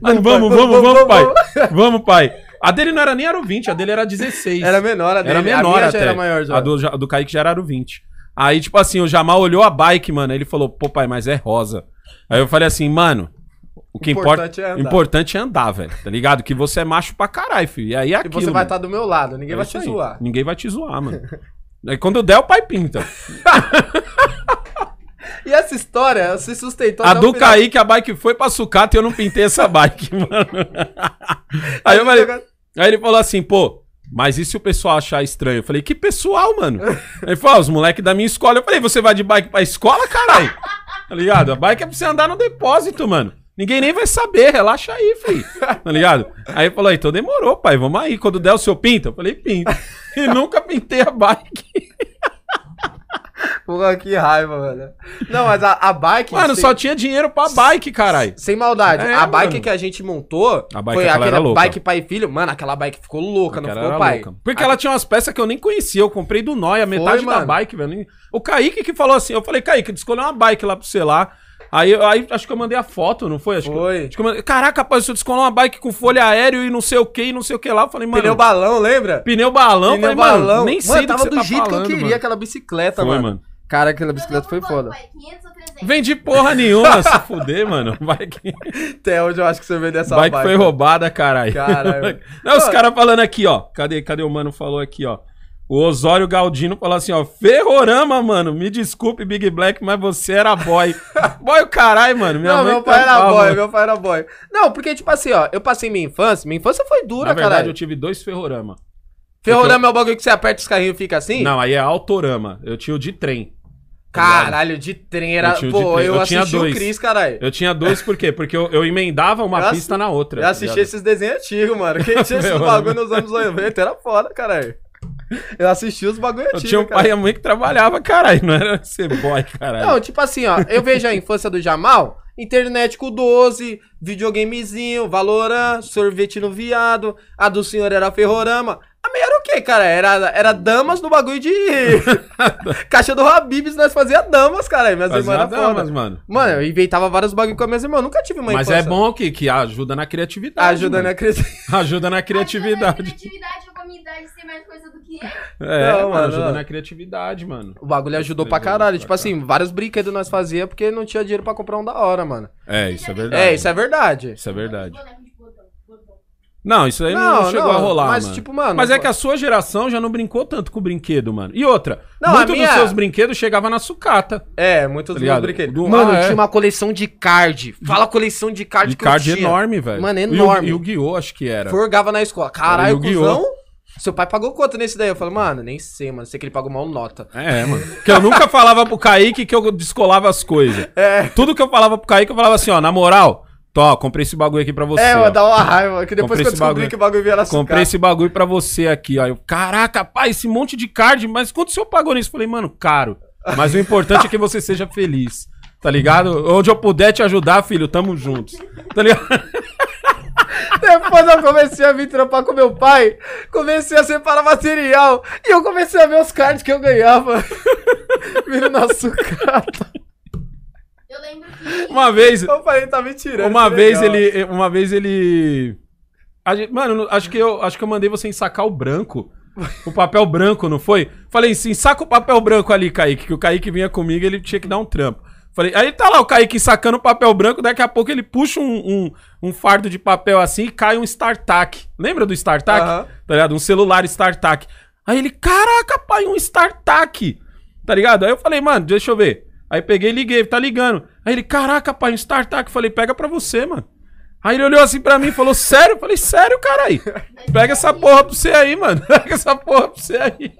A: Vamos, vamos, vamos, vamos, pai. Vamos, pai. A dele não era nem aro 20, a dele era 16.
B: Era menor a dele.
A: Era
B: a
A: menor
B: minha
A: até.
B: já era maior já.
A: A do, a do Kaique já era aro 20. Aí, tipo assim, o Jamal olhou a bike, mano. Aí ele falou, pô, pai, mas é rosa. Aí eu falei assim, mano, o que importa
B: Importante é andar.
A: importante é andar, velho. Tá ligado? Que você é macho pra caralho, filho. E aí é
B: E
A: aquilo,
B: você vai
A: mano.
B: estar do meu lado, ninguém
A: É
B: vai te zoar.
A: Ninguém vai te zoar, mano. Aí quando der, o pai pinta.
B: E essa história se sustentou
A: A do. Kaique, a bike foi pra sucata e eu não pintei essa bike, mano. Aí eu falei, Aí ele falou assim, pô, mas e se o pessoal achar estranho? Eu falei, que pessoal, mano? Aí ele falou, ah, os moleques da minha escola. Eu falei, você vai de bike pra escola, caralho? Tá ligado? A bike é pra você andar no depósito, mano. Ninguém nem vai saber, relaxa aí, filho. Tá ligado? Aí falou, então demorou, pai, vamos aí. Quando der o seu pinta, eu falei, pinta. E nunca pintei a bike.
B: Porra, que raiva, velho. Não, mas a, a bike.
A: Mano,
B: sem,
A: só tinha dinheiro pra bike, caralho.
B: Sem maldade.
A: É,
B: a bike
A: mano.
B: que a gente montou
A: A bike
B: foi
A: aquela
B: bike pai e filho. Mano, aquela bike ficou louca, não
A: Aquela
B: ficou
A: era
B: pai?
A: louca. Porque ela tinha umas peças que eu nem conhecia. Eu comprei do Noia, metade da
B: mano.
A: bike, velho. O Kaique que falou assim. Eu falei, Kaique, escolheu uma bike lá pra você lá. Aí, eu- aí acho que eu mandei a foto, não foi? Acho que eu-
B: Foi.
A: acho que eu mandei- Caraca, rapaz, você descolou uma bike com folha aéreo e não sei o que, e não sei o que lá. Eu falei, mano.
B: Pneu balão, lembra?
A: Pneu balão.
B: Pneu
A: eu falei, mano,
B: balão.
A: nem sei do
B: tava
A: que
B: do
A: tá
B: jeito que eu
A: falando,
B: queria
A: mano.
B: aquela bicicleta,
A: Foi,
B: mano.
A: mano.
B: Cara, aquela bicicleta foi foda.
C: pai? 500 ou 300?
A: Vendi porra nenhuma, se fuder, mano. Bike,
B: Até hoje eu acho que você vendeu essa
A: bike
B: bike.
A: foi roubada, caralho.
B: Caralho.
A: Não, os
B: Mano.
A: caras falando aqui, ó. Cadê, cadê o mano falou aqui, ó? O Osório Galdino falou assim, ó. Ferrorama, mano. Me desculpe, Big Black, mas você era boy. boy o caralho, mano. Minha
B: não,
A: mãe
B: meu pai era
A: trampava.
B: boy, meu pai era boy. Não, porque, tipo assim, ó, eu passei minha infância, minha infância foi dura,
A: Na verdade,
B: caralho.
A: eu tive dois Ferrorama.
B: Ferrorama é o bagulho que você aperta os carrinhos e fica assim?
A: Não, aí é Autorama. Eu tinha o de trem. tá?
B: Caralho, de trem era.
A: Eu tinha
B: Pô, eu,
A: Eu tinha
B: assisti
A: dois.
B: o Cris, caralho.
A: Eu tinha dois, por quê? Porque eu, eu emendava uma
B: Eu
A: pista na outra.
B: Eu
A: tá
B: assisti
A: ligado?
B: esses desenhos antigos, mano. Quem tinha esses bagulho nos anos 90 era foda, caralho. Eu assisti os bagulho
A: Eu tinha um pai e a mãe que trabalhava, caralho. Não era ser boy, caralho.
B: Não, tipo assim, ó, eu vejo a infância do Jamal, internet com 12, videogamezinho, Valorant, sorvete no viado, a do senhor era Ferrorama. A minha era o quê, cara? Era, era damas no bagulho de. Caixa do Habibs, nós fazia damas, cara. Minhas
A: Fazia
B: irmãs eram
A: damas, mano.
B: Mano, eu inventava vários bagulho com as minhas irmãs. Nunca tive uma
A: Mas é bom que, que ajuda na criatividade.
B: Ajuda
A: mano.
B: na criatividade.
A: Ajuda na
C: Ajuda na
A: criatividade.
C: criatividade, minha idade ser mais coisa do que eu.
A: É,
B: Não,
A: mano,
B: mano,
A: ajuda
B: não.
A: na criatividade, mano.
B: O bagulho ajudou pra caralho. Tipo assim, vários brinquedos nós fazia porque não tinha dinheiro pra comprar um da hora, mano.
A: É, isso é verdade.
B: É, isso é verdade.
A: Isso é verdade.
C: Boneco de botão, botão.
A: Não, isso aí não,
B: Não,
A: chegou
B: não,
A: a rolar,
B: mas,
A: mano.
B: tipo, mano,
A: Mas é que a sua geração já não brincou tanto com o brinquedo, mano. E outra,
B: Não,
A: muito
B: a minha-
A: dos seus brinquedos chegava na sucata.
B: É, muitos
A: Tá
B: dos
A: ligado?
B: brinquedos.
A: Do-
B: Mano,
A: ah, é.
B: tinha uma coleção de card. Fala coleção de card
A: De
B: que eu
A: card
B: tinha.
A: enorme, velho.
B: Mano, enorme.
A: E o Guiô, acho que era.
B: Forgava na escola. Caralho, cuzão. Seu pai pagou quanto nesse daí? Eu falei, mano, nem sei, mano. Sei que ele pagou mal nota.
A: É, mano. Porque eu nunca falava pro Kaique que eu descolava as coisas.
B: É.
A: Tudo que eu falava pro Kaique, eu falava assim, ó, na moral, Tó, comprei esse bagulho aqui pra você.
B: É,
A: ó.
B: dá uma raiva. Que depois
A: Comprei
B: que eu descobri
A: bagulho.
B: que o bagulho vinha na
A: Comprei esse bagulho pra você aqui, ó. Eu, Caraca, pai, esse monte de card, mas quanto o senhor pagou nisso? Falei, mano, caro. Mas o importante é que você seja feliz. Tá ligado? Onde eu puder te ajudar, filho, tamo juntos. Tá ligado?
B: Depois eu comecei a vir trampar com meu pai, comecei a separar material e eu comecei a ver os cards que eu ganhava vindo na sucata.
C: Eu lembro que.
A: Uma vez,
B: Eu falei, tá me tirando.
A: uma vez
B: legal.
A: ele, uma vez ele a gente- mano, acho que eu acho que eu mandei você ensacar o branco. O papel branco, não foi? Falei assim, saca o papel branco ali, Kaique, que o Kaique vinha comigo, ele tinha que dar um trampo. Falei, aí tá lá o Kaique sacando o papel branco, daqui a pouco ele puxa um, um, um fardo de papel assim e cai um StarTAC. Lembra do StarTAC?
B: Aham.
A: Tá ligado? Um celular StarTAC. Aí ele, caraca, pai, um StarTAC. Tá ligado? Aí eu falei, mano, deixa eu ver. Aí peguei e liguei, tá ligando. Aí ele, caraca, pai, um StarTAC. Falei, pega pra você, mano. Aí ele olhou assim pra mim e falou, sério? Eu falei, sério, caralho. Pega essa porra pra você aí, mano. Pega essa porra pra você aí.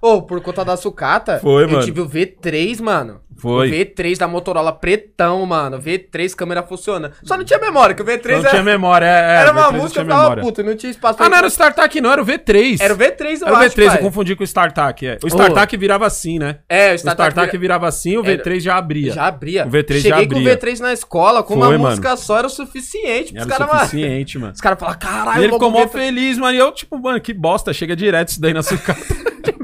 B: Ô, por conta da sucata,
A: Foi,
B: eu
A: mano.
B: tive o V3, mano.
A: Foi.
B: O V3 da Motorola pretão, mano. V3 câmera funcionando. Só não tinha memória, que o V3
A: Não
B: era,
A: tinha memória, é, é,
B: era uma
A: V3 não
B: música, eu
A: memória.
B: puto, não tinha espaço
A: Ah, não era o StarTAC, não, era o V3.
B: Era o V3, eu
A: Era o
B: acho,
A: V3,
B: pai.
A: eu confundi com o StarTAC, é. O StarTAC virava assim, né?
B: É, o
A: O StarTAC
B: StarTAC
A: virava assim, o
B: Era-
A: V3 já abria.
B: já abria.
A: O V3 já
B: Cheguei com o
A: abria.
B: V3 na escola, com
A: Foi,
B: uma
A: mano.
B: música só, era o suficiente
A: Era
B: pros caras, mano.
A: suficiente, mano.
B: Os caras falam, caralho,
A: E ele ficou mó
B: V3.
A: feliz, mano. E eu, tipo, mano, que bosta, chega direto isso daí na sucata.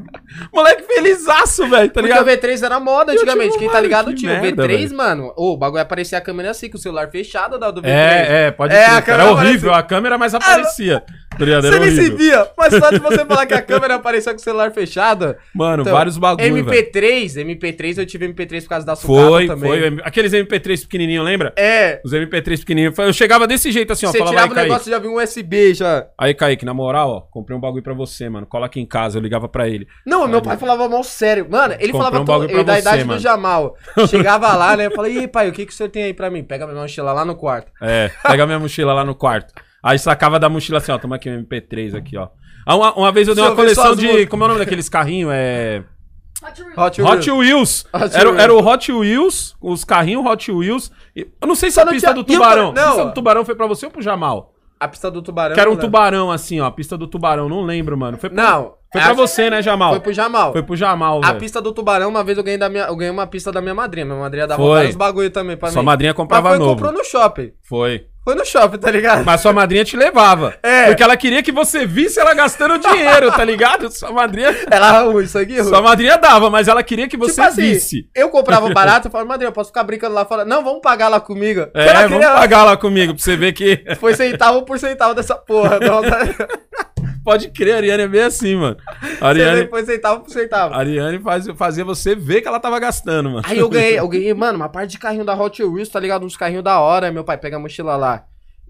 A: Moleque felizaço, velho, tá
B: Porque
A: ligado?
B: o V3 era moda antigamente. Quem tá ligado tinha. O
A: merda,
B: V3,
A: velho.
B: mano. Ô, o bagulho aparecia a câmera assim, com o celular fechado da do V3.
A: É, é, pode
B: É,
A: ser.
B: a
A: Era horrível, a câmera mais aparecia. Tá ligado? Era
B: Você nem se
A: horrível.
B: via, mas só de você falar que a câmera aparecia com o celular fechado.
A: Mano,
B: Então,
A: vários bagulho, velho.
B: MP3, MP3, eu tive MP3 por causa da sucata
A: Foi,
B: também.
A: foi. Aqueles MP3 pequenininho, lembra?
B: É.
A: Os MP3 pequenininhos. Eu chegava desse jeito assim, ó.
B: Você
A: Falava,
B: tirava o negócio e já vinha um USB já.
A: Aí, Kaique, na moral, ó, comprei um bagulho pra você, mano. Cola aqui em casa. Eu ligava pra ele.
B: Não, meu pai falava mal sério. Mano, ele
A: Comprei
B: falava
A: um
B: todo,
A: pra
B: da
A: você,
B: idade
A: mano.
B: do Jamal. Chegava lá, né? Eu falei, Ih, pai, o que, que o senhor tem aí pra mim? Pega minha mochila lá no quarto.
A: É, pega minha mochila lá no quarto. Aí sacava da mochila assim, ó, toma aqui um MP3 aqui, ó. Ah, Uma, uma vez eu dei uma coleção de.
B: músicas.
A: Como é o nome daqueles carrinhos? É.
C: Hot Wheels.
B: Hot
A: Hot Wheels.
B: Hot
A: Era,
B: Wheels.
A: era o Hot Wheels, os carrinhos Hot Wheels. Eu não sei se
B: Só
A: a pista
B: tinha-
A: do
B: o
A: tubarão.
B: não.
A: A pista do tubarão foi pra você ou pro Jamal?
B: A pista do tubarão.
A: Que era um
B: né?
A: tubarão, assim, ó. A pista do tubarão, não lembro, mano. Foi,
B: Não.
A: foi
B: a-
A: pra você, né, Jamal?
B: Foi pro Jamal.
A: Foi pro Jamal,
B: A
A: velho.
B: pista do tubarão, uma vez eu ganhei, da minha, eu ganhei uma pista da minha madrinha. Minha madrinha dava
A: Foi.
B: vários bagulho também pra
A: Sua
B: mim.
A: madrinha comprava
B: Mas foi,
A: novo.
B: comprou no shopping.
A: Foi.
B: Foi no shopping, tá ligado?
A: Mas sua madrinha te levava.
B: É.
A: Porque ela queria que você visse ela gastando dinheiro, tá ligado? Sua madrinha.
B: Ela ruim, isso aqui ruim.
A: Sua madrinha dava, mas ela queria que você
B: Tipo assim,
A: visse.
B: eu comprava barato, eu falava, madrinha, eu posso ficar brincando lá fora. Não, vamos pagar lá comigo.
A: É, vamos pagar lá comigo pra você ver que.
B: Foi centavo por centavo dessa porra. Não, tá...
A: Pode crer, a Ariane é bem assim, mano. A
B: Você
A: Ariane,
B: Foi centavo por centavo.
A: a Ariane faz, fazia você ver que ela tava gastando, mano.
B: Aí eu ganhei, eu ganhei, mano, uma parte de carrinho da Hot Wheels, tá ligado? Uns carrinhos da hora. Meu pai pega a mochila lá.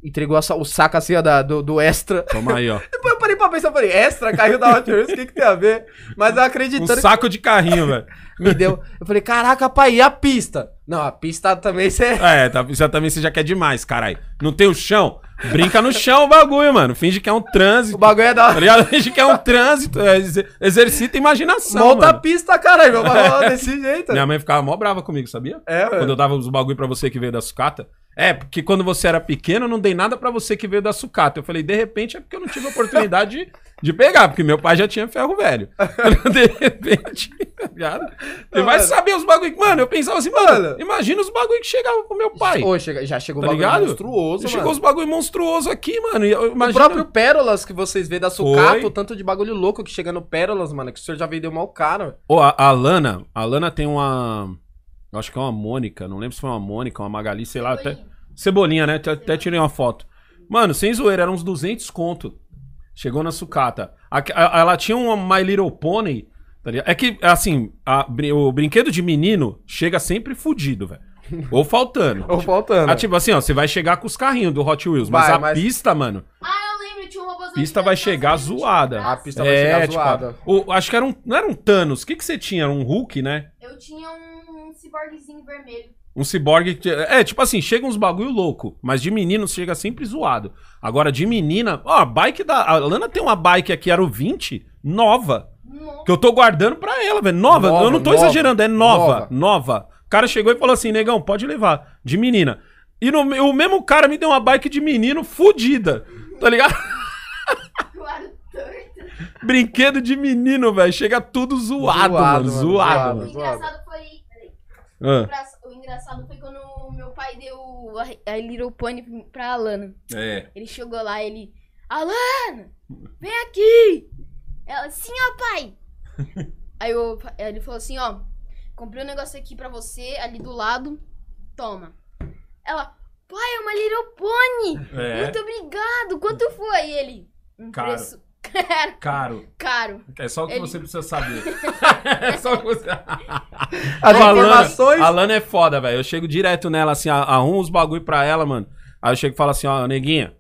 B: Entregou essa- o saco assim, ó, da, do, do extra.
A: Toma aí, ó.
B: Depois eu parei pra pensar, falei, extra, carrinho da Hot Wheels, o que que tem a ver? Mas eu
A: Um
B: acreditando
A: saco de carrinho, velho.
B: me deu. Eu falei, caraca, pai, e a pista? Não, a pista também você...
A: É, tá, já também você já quer demais, caralho. Não tem o chão? Brinca no chão o bagulho, mano. Finge que é um trânsito.
B: O bagulho é da
A: Tá
B: hora.
A: ligado? Finge que é um trânsito. é, exer- exercita a imaginação.
B: Monta a
A: mano.
B: pista, caralho. Meu pai falou desse jeito.
A: Minha mãe ficava mó brava comigo, sabia?
B: É,
A: Quando
B: mano.
A: eu dava os bagulho pra você que veio da sucata. É, porque quando você era pequeno, eu não dei nada pra você que veio da sucata. Eu falei, de repente é porque eu não tive oportunidade de, de pegar, porque meu pai já tinha ferro velho. de repente, tá ligado? Ele vai saber os bagulho. Mano, eu pensava assim, mano,
B: Mano.
A: imagina os bagulho que chegavam pro meu pai.
B: Ô, chega- já chegou
A: Tá
B: bagulho
A: ligado?
B: monstruoso,
A: Chegou
B: mano.
A: os bagulho monstruoso aqui, mano. Eu,
B: O
A: imagina...
B: próprio Pérolas que vocês vê da sucata,
A: Foi.
B: o tanto de bagulho louco que chega no Pérolas, mano, que o senhor já vendeu mal caro.
A: Ô, a, a Lana, a Lana tem uma. Eu acho que é uma Mônica, não lembro se foi uma Mônica, uma Magali, sei lá, até. Cebolinha, né? Até, até tirei uma foto. Mano, sem zoeira, eram uns 200 conto. Chegou na sucata. A- a- ela tinha uma My Little Pony. tá ligado? É que, assim, a o brinquedo de menino chega sempre fudido, velho. Ou faltando.
B: Ou faltando.
A: Ah, tipo assim, ó, você vai chegar com os carrinhos do Hot Wheels, mas
B: Vai,
A: a
B: mas-
A: pista, mano.
C: Ah, eu robôzão
A: Pista
C: que
A: vai
C: tá
A: chegar
C: saindo de
A: zoada.
B: A pista vai chegar zoada.
A: o- acho que era um. Não era um Thanos. O que, que você tinha? Era um Hulk, né?
C: Eu tinha um ciborguezinho vermelho.
A: Um ciborgue. que- É, tipo assim, chega uns bagulho louco. Mas de menino chega sempre zoado. Agora, de menina. Ó, a bike da. A Lana tem uma bike aqui, era o 20, nova.
C: Nossa.
A: Que eu tô guardando pra ela, velho. Nova,
B: Nova,
A: eu não tô
B: nova,
A: exagerando, é nova,
B: nova.
A: nova. O cara chegou e falou assim: negão, pode levar. De menina. E no, o mesmo cara me deu uma bike de menino fudida. Tá ligado? Brinquedo de menino, velho. Chega tudo zoado,
B: Zoado,
A: mano.
B: mano,
A: Zoado.
C: O
B: zoado.
C: engraçado foi. peraí. O
A: Ah,
C: O engraçado foi quando meu pai deu a, Little Pony pra Alana.
A: é.
C: Ele chegou lá, ele. Alana! Vem aqui! Ela, sim, ó, pai! Aí eu, ele falou assim, ó. Comprei um negócio aqui pra você, ali do lado. Toma. Ela, pai, é uma Little Pony!
A: É.
C: Muito obrigado! Quanto foi? E ele. Um
A: Caro.
C: preço caro.
A: Caro.
C: Caro.
A: É só o que
C: Ele-
A: você precisa saber. é só o que você.
B: As informações.
A: A Lana é foda, velho. Eu chego direto nela, assim, a- arrumo os bagulho pra ela, mano. Aí eu chego e falo assim, ó, neguinha,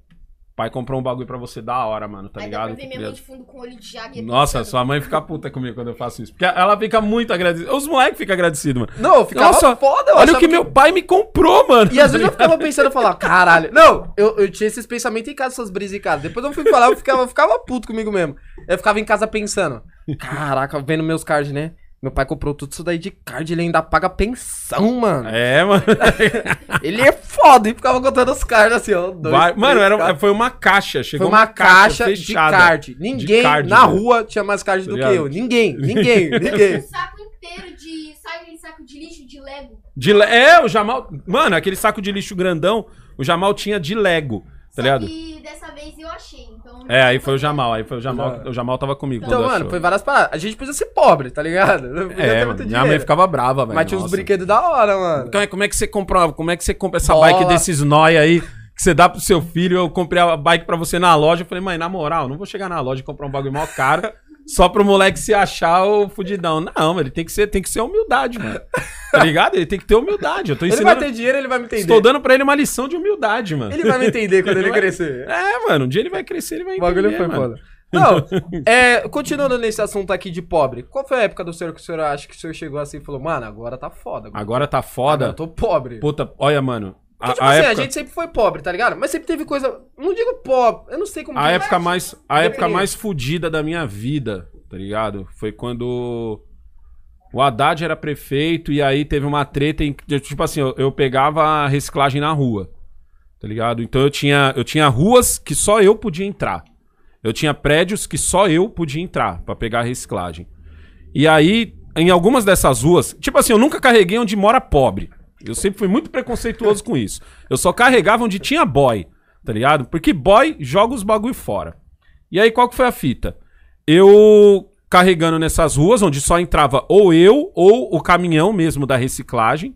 A: pai comprou um bagulho pra você da hora, mano, tá
C: Aí
A: ligado?
C: pra ver minha mãe de fundo com olho de jague.
A: Nossa,
C: pensando.
A: sua mãe fica puta comigo quando eu faço isso. Porque ela fica muito agradecida. Os moleques ficam agradecidos, mano.
B: Não, eu ficava
A: Nossa,
B: foda, eu
A: Olha o
B: achava
A: que meu pai me comprou, mano.
B: E às vezes eu ficava pensando, eu falava, caralho. Não, eu, eu tinha esses pensamentos em casa, essas brisas em casa. Depois eu fui falar, eu ficava, eu ficava puto comigo mesmo. Eu ficava em casa pensando, caraca, vendo meus cards, né? Meu pai comprou tudo isso daí de card, ele ainda paga pensão, mano.
A: É, mano.
B: Ele é foda. E ficava contando os cards assim, ó. dois,
A: Vai-
B: três,
A: mano, era, foi uma caixa.
B: Foi
A: Chegou
B: uma caixa de card. Ninguém
A: card,
B: na
A: velho.
B: rua tinha mais card
A: Tá
B: do que
A: ligado?
B: eu. Ninguém, ninguém,
C: Um
B: ninguém.
C: saco inteiro de. Sabe aquele saco de lixo de Lego?
A: De le- É, o Jamal. Mano, aquele saco de lixo grandão, o Jamal tinha de Lego, tá ligado?
C: que dessa vez eu achei. Então
A: É, aí foi o Jamal, aí foi o Jamal. O Jamal tava comigo.
B: Então, mano,
A: achou.
B: foi várias paradas. A gente podia ser pobre, tá ligado? Não podia
A: É,
B: ter
A: mano,
B: muito
A: minha mãe ficava brava, velho.
B: Mas tinha uns brinquedos da hora, mano.
A: Então, como é que você compra, como é que você compra essa
B: Bola.
A: bike desses nóia aí que você dá pro seu filho? Eu comprei a bike pra você na loja. Eu falei, mãe, na moral, não vou chegar na loja e comprar um bagulho mó caro só pro moleque se achar o fudidão. Não, ele tem que ser, tem que ser humildade, mano. Tá ligado? Ele tem que ter humildade. Eu tô
B: Ele vai
A: ensinando.
B: ter dinheiro, ele vai me entender.
A: Estou dando pra ele uma lição de humildade, mano.
B: Ele vai me entender quando ele
A: vai-
B: crescer.
A: É, mano, um dia ele vai crescer, ele vai
B: O bagulho
A: entender,
B: foi
A: mano.
B: foda. Não, é, continuando nesse assunto aqui de pobre, qual foi a época do senhor que o senhor acha que o senhor chegou assim e falou, mano, agora tá foda. Agora,
A: Agora tá foda.
B: eu tô pobre.
A: Puta, olha, mano. A,
B: Porque, tipo
A: a
B: assim,
A: época,
B: a gente sempre foi pobre, tá ligado? Mas sempre teve coisa. Não digo pobre, eu não sei como
A: a
B: que-
A: época mais, a época mais fodida da minha vida, tá ligado? Foi quando o Haddad era prefeito e aí teve uma treta em tipo assim, eu, eu pegava a reciclagem na rua, tá ligado? Então eu tinha, eu tinha ruas que só eu podia entrar. Eu tinha prédios que só eu podia entrar pra pegar a reciclagem. E aí, em algumas dessas ruas, tipo assim, eu nunca carreguei onde mora pobre. Eu sempre fui muito preconceituoso com isso. Eu só carregava onde tinha boy, tá ligado? Porque boy joga os bagulho fora. E aí, qual que foi a fita? Eu carregando nessas ruas, onde só entrava ou eu ou o caminhão mesmo da reciclagem.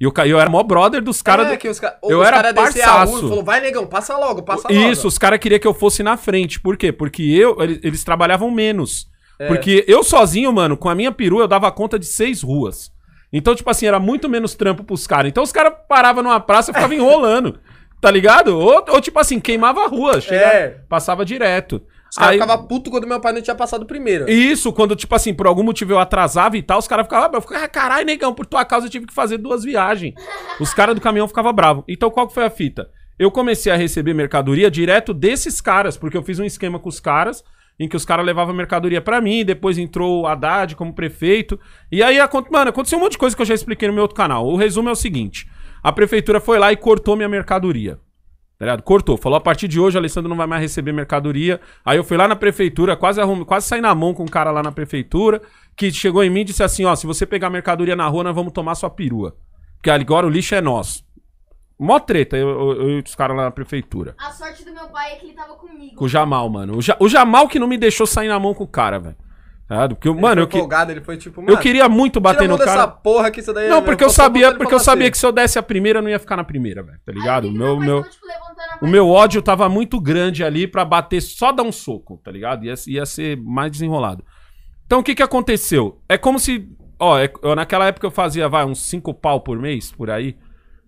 A: E eu, eu era mó brother dos caras.
B: É,
A: do-
B: os ca-
A: eu
B: os
A: era
B: cara rua
A: parçaço.
B: e falou, vai negão, passa logo, passa logo.
A: Isso, os caras queriam que eu fosse na frente. Por quê? Porque eu, eles, eles trabalhavam menos.
B: É.
A: Porque eu sozinho, mano, com a minha perua, eu dava conta de seis ruas. Então, tipo assim, era muito menos trampo pros caras. Então os caras paravam numa praça e ficavam enrolando. Tá ligado? Ou, ou, tipo assim, queimava a rua. chegava-
B: É.
A: Passava direto.
B: Os caras ficavam putos quando meu pai não tinha passado primeiro.
A: Isso, quando, tipo assim, por algum motivo eu atrasava e tal, os caras ficavam, eu ficava, ah, caralho, negão, por tua causa eu tive que fazer duas viagens. Os caras do caminhão ficavam bravos. Então qual que foi a fita? Eu comecei a receber mercadoria direto desses caras, porque eu fiz um esquema com os caras, em que os caras levavam mercadoria pra mim, depois entrou o Haddad como prefeito. E aí, mano, aconteceu um monte de coisa que eu já expliquei no meu outro canal. O resumo é o seguinte: a prefeitura foi lá e cortou minha mercadoria. Tá? Cortou. Falou, a partir de hoje, Alessandro não vai mais receber mercadoria. Aí eu fui lá na prefeitura, quase arrum... quase saí na mão com um cara lá na prefeitura, que chegou em mim e disse assim, ó, se você pegar mercadoria na rua, nós vamos tomar sua perua. Porque agora o lixo é nosso. Mó treta, eu, eu, eu e os caras lá na prefeitura.
C: A sorte do meu pai é que ele tava comigo.
A: Com o Jamal, mano. O, Ja- o Jamal que não me deixou sair na mão com o cara, velho. Tá? Porque, eu-
B: Ele
A: mano,
B: foi
A: eu, que-
B: folgado, foi tipo,
A: eu
B: mano,
A: queria muito bater no
B: dessa
A: cara.
B: porra que isso daí
A: Não,
B: é-
A: porque eu sabia, porque eu sabia
B: assim.
A: que se eu desse a primeira, eu não ia ficar na primeira, velho. Tá ligado?
C: Aí
A: meu, meu,
C: tipo,
A: o meu ódio tava muito grande ali pra bater, só dar um soco, tá ligado? Ia, ia ser mais desenrolado. Então o que que aconteceu? É como se. Ó, é- eu- naquela época eu fazia, vai, uns 5 pau por mês, por aí.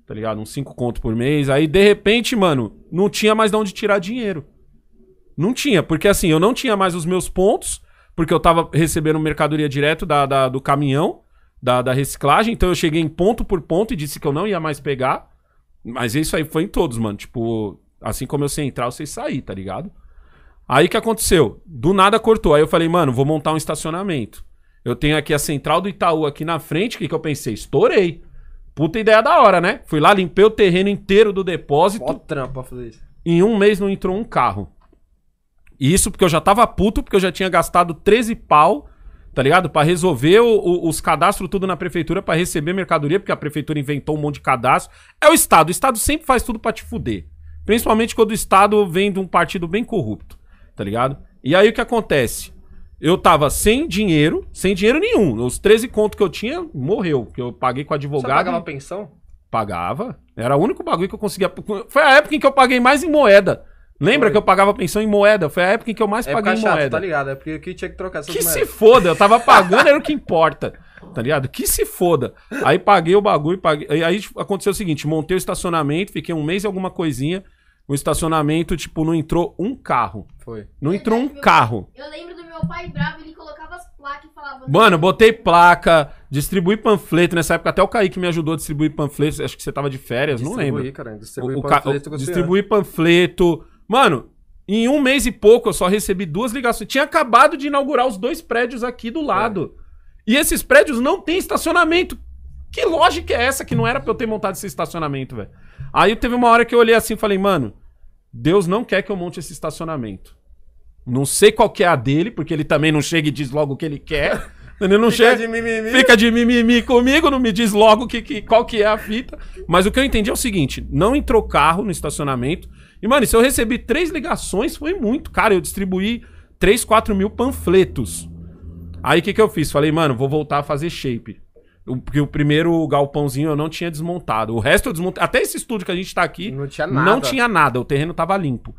A: Tá ligado? Uns 5 conto por mês. Aí, de repente, mano, não tinha mais de onde tirar dinheiro. Não tinha, porque assim, eu não tinha mais os meus pontos, porque eu tava recebendo mercadoria direto da, da- do caminhão, da, da reciclagem, então eu cheguei em ponto por ponto e disse que eu não ia mais pegar. Mas isso aí foi em todos, mano. Tipo, assim como eu sei entrar, eu sei sair, tá ligado? Aí que aconteceu? Do nada cortou. Aí eu falei, mano, vou montar um estacionamento. Eu tenho aqui a central do Itaú aqui na frente. O que, que eu pensei? Estourei. Puta ideia da hora, né? Fui lá, limpei o terreno inteiro do depósito.
B: Mó trampo pra fazer isso.
A: Em um mês não entrou um carro. E Isso porque eu já tava puto, porque eu já tinha gastado 13 pau, tá ligado? Pra resolver o- o- os cadastros tudo na prefeitura, pra receber mercadoria, porque a prefeitura inventou um monte de cadastro. É o Estado. O Estado sempre faz tudo pra te fuder. Principalmente quando o Estado vem de um partido bem corrupto, tá ligado? E aí o que acontece? Eu tava sem dinheiro, sem dinheiro nenhum. Os 13 contos que eu tinha, morreu. Que eu paguei com
B: Você
A: advogado.
B: pagava
A: e-
B: pensão?
A: Pagava. Era o único bagulho que eu conseguia. Foi a época em que eu paguei mais em moeda. Lembra
B: Foi.
A: que eu pagava pensão em moeda? Foi a época em que eu mais
B: É
A: paguei em
B: chata,
A: moeda.
B: tá ligado? É porque aqui tinha que trocar essas
A: que se
B: moedas.
A: foda, eu tava pagando, era o que importa. Tá ligado? Que se foda. Aí paguei o bagulho, paguei. Aí, aí aconteceu o seguinte: montei o estacionamento, fiquei um mês e alguma coisinha. O estacionamento, tipo, não entrou um carro.
B: Foi.
A: Não entrou um carro.
C: Eu lembro do meu pai bravo, ele colocava as placas e falava.
A: Mano, botei placa, distribuí panfleto. Nessa época até o Kaique me ajudou a distribuir panfletos. Acho que você tava de férias, não lembro.
B: Distribuir, cara. Distribuir
A: O, o ca-
B: panfleto
A: panfleto. Mano, em um mês e pouco eu só recebi duas ligações. Tinha acabado de inaugurar os dois prédios aqui do lado. E esses prédios não têm estacionamento. Que lógica é essa que não era pra eu ter montado esse estacionamento, velho? Aí teve uma hora que eu olhei assim e falei, mano, Deus não quer que eu monte esse estacionamento. Não sei qual que é a dele, porque ele também não chega e diz logo o que ele quer. Ele não
B: Fica
A: chega
B: de mimimi.
A: fica de mimimi comigo, não me diz logo que, que- qual que é a fita. Mas o que eu entendi é o seguinte: não entrou carro no estacionamento. E, mano, se eu recebi três ligações, foi muito. Cara, eu distribuí 3, 4 mil panfletos. Aí o que, que eu fiz? Falei, mano, vou voltar a fazer shape. O- Porque o primeiro galpãozinho eu não tinha desmontado. O resto eu desmontei. Até esse estúdio que a gente tá aqui,
B: Não tinha nada.
A: não tinha nada, o terreno tava limpo.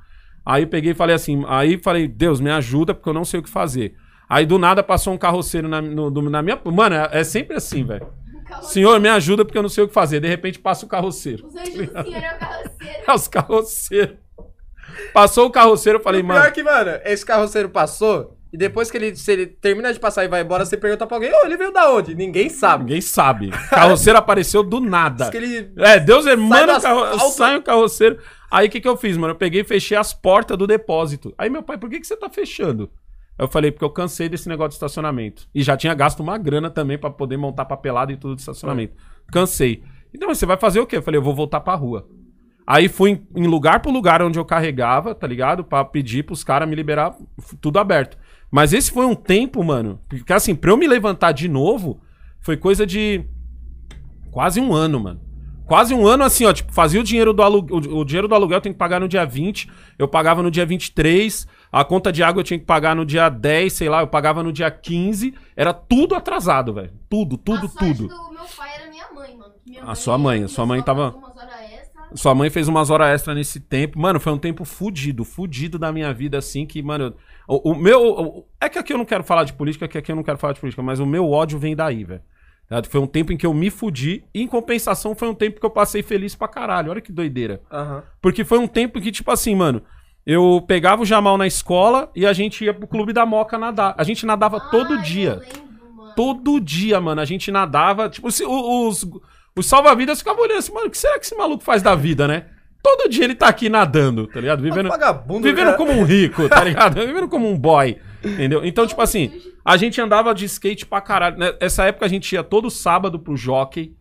A: Aí eu peguei e falei assim, aí falei, Deus, me ajuda, porque eu não sei o que fazer. Aí do nada passou um carroceiro na, no- do- na minha. Mano, é, é sempre assim, velho. Senhor, me ajuda porque eu não sei o que fazer. De repente passa o carroceiro.
C: Os anjos do Senhor é o carroceiro.
A: É os carroceiros. Passou o carroceiro, eu falei,
B: o pior
A: mano.
B: que, mano, esse carroceiro passou e depois que ele, se ele termina de passar e vai embora, você pergunta pra alguém, ô, ele veio da onde? Ninguém sabe.
A: Ninguém sabe. O carroceiro apareceu do nada.
B: Diz que ele...
A: É, Deus é, mano, o carro... sai o carroceiro. Aí o que, que eu fiz, mano? Eu peguei e fechei as portas do depósito. Aí meu pai, por que, que você tá fechando? Eu falei, porque eu cansei desse negócio de estacionamento. E já tinha gasto uma grana também pra poder montar papelada e tudo de estacionamento. Cansei. Então, você vai fazer o quê? Eu falei, eu vou voltar pra rua. Aí fui em, lugar por lugar onde eu carregava, tá ligado? Pra pedir pros caras me liberar tudo aberto. Mas esse foi um tempo, mano. Porque assim, pra eu me levantar de novo, foi coisa de quase um ano, mano. Quase um ano assim, ó, tipo, fazia o dinheiro do aluguel, o, o dinheiro do aluguel eu tenho que pagar no dia 20, eu pagava no dia 23, a conta de água eu tinha que pagar no dia 10, sei lá, eu pagava no dia 15, era tudo atrasado, velho. Tudo, tudo,
C: a
A: tudo.
C: do meu pai era minha mãe, mano. Minha
A: A sua mãe, a sua mãe tava-. Sua mãe fez umas horas extra nesse tempo. Mano, foi um tempo fudido, fudido da minha vida, assim, que, mano. O, o meu. o- é que aqui eu não quero falar de política, que aqui eu não quero falar de política, mas o meu ódio vem daí, velho. Tá? Foi um tempo em que eu me fudi, e em compensação foi um tempo que eu passei feliz pra caralho. Olha que doideira.
B: Aham.
A: Porque foi um tempo que, tipo assim, mano, eu pegava o Jamal na escola e a gente ia pro Clube da Moca nadar. A gente nadava todo
C: Ai,
A: dia.
C: lembro.
A: Todo dia, mano, a gente nadava. Tipo, se- o- os, os salva-vidas ficavam olhando assim, mano, o que será que esse maluco faz da vida, né? Todo dia ele tá aqui nadando, tá ligado? Vivendo,
B: Vagabundo,
A: vivendo
B: cara.
A: como um rico, tá ligado? vivendo como um boy, entendeu? Então, tipo assim, a gente andava de skate pra caralho. né? Nessa época a gente ia todo sábado pro jockey.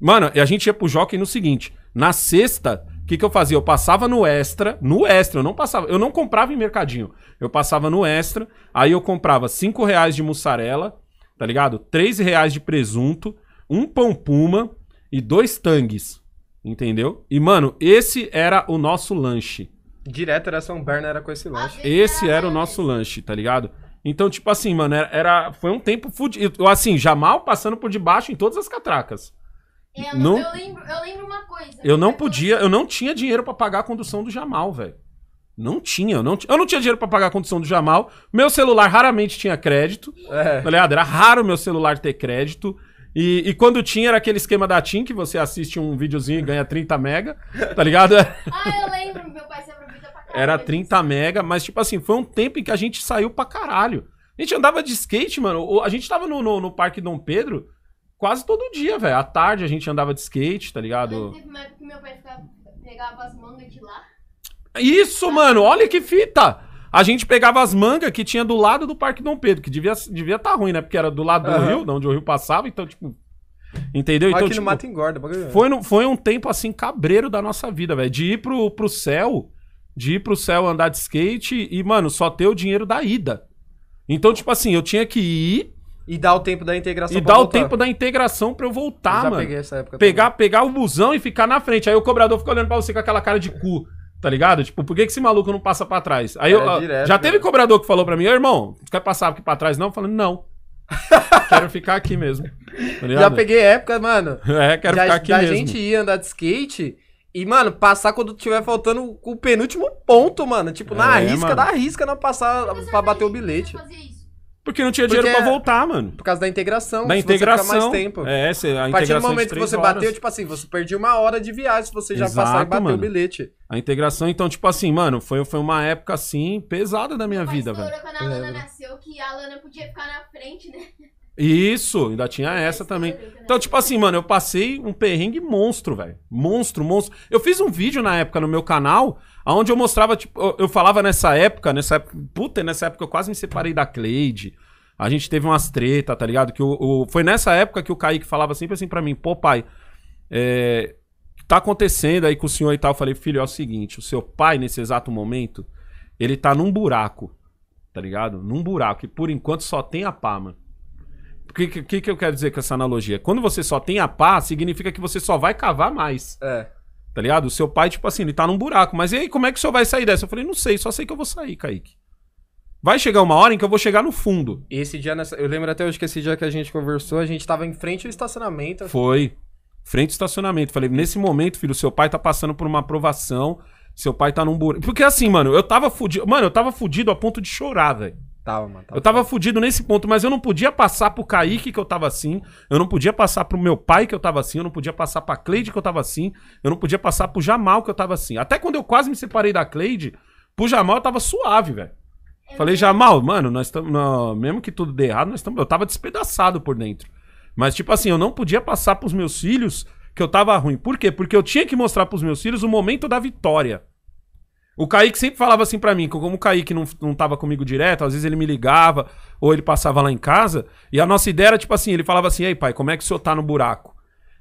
A: Mano, e a gente ia pro jockey no seguinte: na sexta, o que, que eu fazia? Eu passava no extra, no extra, eu não passava, eu não comprava em mercadinho. Eu passava no extra, aí eu comprava 5 reais de mussarela, tá ligado? 3 reais de presunto, um pão puma e dois tangues. Entendeu? E, mano, esse era o nosso lanche.
B: Direto era São Berna, era com esse lanche.
A: Esse era o nosso lanche, tá ligado? Então, tipo assim, mano, era, era- foi um tempo fudido. Assim, Jamal passando por debaixo em todas as catracas.
C: É, eu,
A: Não-
C: eu, lembro, eu lembro uma coisa.
A: Eu não podia, eu não tinha dinheiro pra pagar a condução do Jamal, velho. Não tinha, eu não, eu não tinha dinheiro pra pagar a condução do Jamal. Meu celular raramente tinha crédito,
B: É.
A: tá ligado? Era raro meu celular ter crédito. E, e quando tinha, era aquele esquema da TIM, que você assiste um videozinho e ganha 30 mega, tá ligado?
C: Ah, eu lembro, meu pai se aproveita pra caralho.
A: era 30 mega, mas tipo assim, foi um tempo em que a gente saiu pra caralho. A gente andava de skate, mano. A gente tava no, no, no Parque Dom Pedro quase todo dia, velho. À tarde a gente andava de skate, tá ligado?
C: Teve uma época que meu pai ficava, pegava as mangas de lá.
A: Isso, mano, olha que fita! A gente pegava as mangas que tinha do lado do Parque Dom Pedro, que devia estar devia tá ruim, né? Porque era do lado do rio, de onde o rio passava, então, tipo. Entendeu?
B: Mas
A: Então,
B: aqui
A: tipo,
B: no mato engorda.
A: foi, no- foi um tempo assim cabreiro da nossa vida, velho. De ir pro, pro céu, de ir pro céu andar de skate e, mano, só ter o dinheiro da ida. Então, tipo assim, eu tinha que ir
B: E dá o tempo da integração
A: e dar o
B: voltar.
A: tempo da integração pra eu
B: Eu
A: voltar,
B: já
A: mano.
B: peguei essa época.
A: Pegar, pegar o busão e ficar na frente. Aí o cobrador fica olhando pra você com aquela cara de cu, tá ligado? Tipo, por que, que esse maluco não passa pra trás? Aí eu,
B: É,
A: ah,
B: direto,
A: já teve
B: cara.
A: cobrador que falou pra mim, irmão, tu quer passar aqui pra trás? Não? Eu falei, não. quero ficar aqui mesmo. Tá?
B: Já peguei época, mano.
A: É, quero
B: da,
A: ficar aqui
B: da
A: mesmo.
B: gente ir andar de skate e, mano, passar quando tiver faltando o penúltimo ponto, mano. Tipo, na
A: É,
B: risca,
A: mano.
B: da risca, não passar pra bater o bilhete.
C: Fazia isso.
A: Porque não tinha dinheiro
B: Porque
A: pra
B: é-
A: voltar, mano.
B: Por causa da integração.
A: Da
B: se você ficar
A: integração.
B: mais tempo.
A: É, cê, a
B: a partir do
A: de
B: momento que você
A: horas.
B: bateu, tipo assim, você perdia uma hora de viagem se você já
A: Exato,
B: passar e bater
A: mano.
B: o bilhete.
A: A integração, então, tipo assim, mano, foi, foi uma época, assim, pesada da minha
C: Meu
A: vida, velho.
C: quando a Lana
B: Lembro.
C: nasceu, que a Lana podia ficar na frente, né?
A: Isso, ainda tinha essa também. Então, tipo assim, mano, eu passei um perrengue monstro, velho. Monstro, monstro. Eu fiz um vídeo na época no meu canal, onde eu mostrava, tipo, eu, falava nessa época, nessa época, puta, nessa época eu quase me separei da Cleide. A gente teve umas treta, tá ligado? Que o, o- foi nessa época que o Kaique falava sempre assim pra mim, pô, pai, é, tá acontecendo aí com o senhor e tal? Eu falei, filho, é o seguinte, o seu pai, nesse exato momento, ele tá num buraco, tá ligado? Num buraco, e por enquanto só tem a pá, mano. O que, que, que eu quero dizer com essa analogia? Quando você só tem a pá, significa que você só vai cavar mais,
B: É.
A: tá ligado? O seu pai, tipo assim, ele tá num buraco. Mas e aí, como é que o senhor vai sair dessa? Eu falei, não sei, só sei que eu vou sair, Kaique. Vai chegar uma hora em que eu vou chegar no fundo.
B: E esse dia, nessa- eu lembro até hoje que esse dia que a gente conversou, a gente tava em frente ao estacionamento.
A: Foi. Frente ao estacionamento. Falei, nesse momento, filho, seu pai tá passando por uma aprovação. Seu pai tá num buraco. Porque assim, mano, eu tava fudido. Mano, eu tava fudido a ponto de chorar, velho.
B: Tava, mano.
A: Eu tava fudido nesse ponto, mas eu não podia passar pro Kaique que eu tava assim, eu não podia passar pro meu pai que eu tava assim, eu não podia passar pra Cleide que eu tava assim, eu não podia passar pro Jamal que eu tava assim. Até quando eu quase me separei da Cleide, pro Jamal eu tava suave, velho. Falei, Jamal, mano, nós estamos. Mesmo que tudo dê errado, nós estamos. Eu tava despedaçado por dentro. Mas, tipo assim, eu não podia passar pros meus filhos que eu tava ruim. Por quê? Porque eu tinha que mostrar pros meus filhos o momento da vitória. O Kaique sempre falava assim pra mim, como o Kaique não, não tava comigo direto, às vezes ele me ligava, ou ele passava lá em casa, e a nossa ideia era tipo assim, ele falava assim, ei pai, como é que o senhor tá no buraco?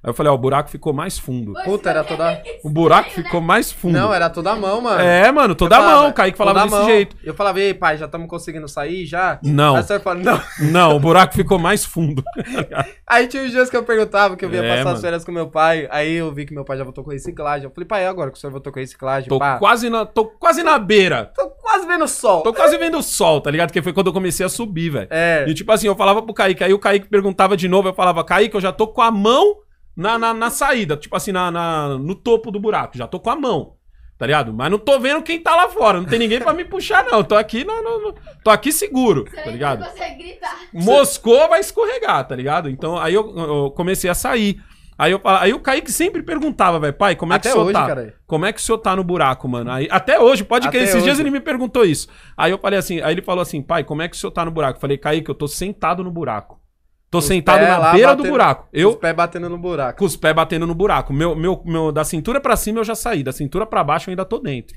A: Aí eu falei, ó, o buraco ficou mais fundo.
B: Puta, era toda.
A: O buraco ficou mais fundo.
B: Não, era toda a mão, mano.
A: É, mano, toda
B: Eu
A: a
B: falava,
A: mão, o Kaique falava desse
B: mão.
A: jeito.
B: Eu falava, ei, pai, já estamos conseguindo sair já?
A: Não.
B: Aí você fala, não.
A: Não, o buraco ficou mais fundo.
B: Aí tinha os dias que eu perguntava, que eu ia
A: É,
B: passar
A: mano.
B: as férias com meu pai. Aí eu vi que meu pai já voltou com reciclagem. Eu falei, pai, agora que o senhor voltou com reciclagem?
A: Tô
B: pá,
A: quase, na, tô quase na beira.
B: tô quase vendo o sol.
A: Tô quase vendo o sol, tá ligado? Que foi quando eu comecei a subir, velho.
B: É.
A: E tipo assim, eu falava pro Kaique, aí o Kaique perguntava de novo, eu falava, Kaique, eu já tô com a mão na, na, na saída, tipo assim, na, na- no topo do buraco, já tô com a mão, tá ligado? Mas não tô vendo quem tá lá fora, não tem ninguém pra me puxar, não. Tô aqui, no, no- no- tô aqui seguro,
C: Você
A: tá
C: não
A: ligado?
C: consegue gritar.
A: Moscou vai escorregar, tá ligado? Então aí eu, eu comecei a sair. Aí, eu, aí o Kaique sempre perguntava, velho, pai, como é que
B: Até
A: o senhor
B: hoje,
A: tá?
B: caralho.
A: Como é que o senhor tá no buraco, mano? Aí, até hoje, pode
B: Até
A: que esses dias
B: hoje.
A: ele me perguntou isso. Aí eu falei assim, aí ele falou assim, pai, como é que o senhor tá no buraco? Eu falei, Kaique, eu tô sentado no buraco. Tô
B: Os
A: sentado na beira do
B: batendo-
A: buraco.
B: Os
A: Eu,
B: pés batendo no buraco.
A: com os pés batendo no buraco. Meu, meu, meu, da cintura pra cima eu já saí, da cintura pra baixo eu ainda tô dentro.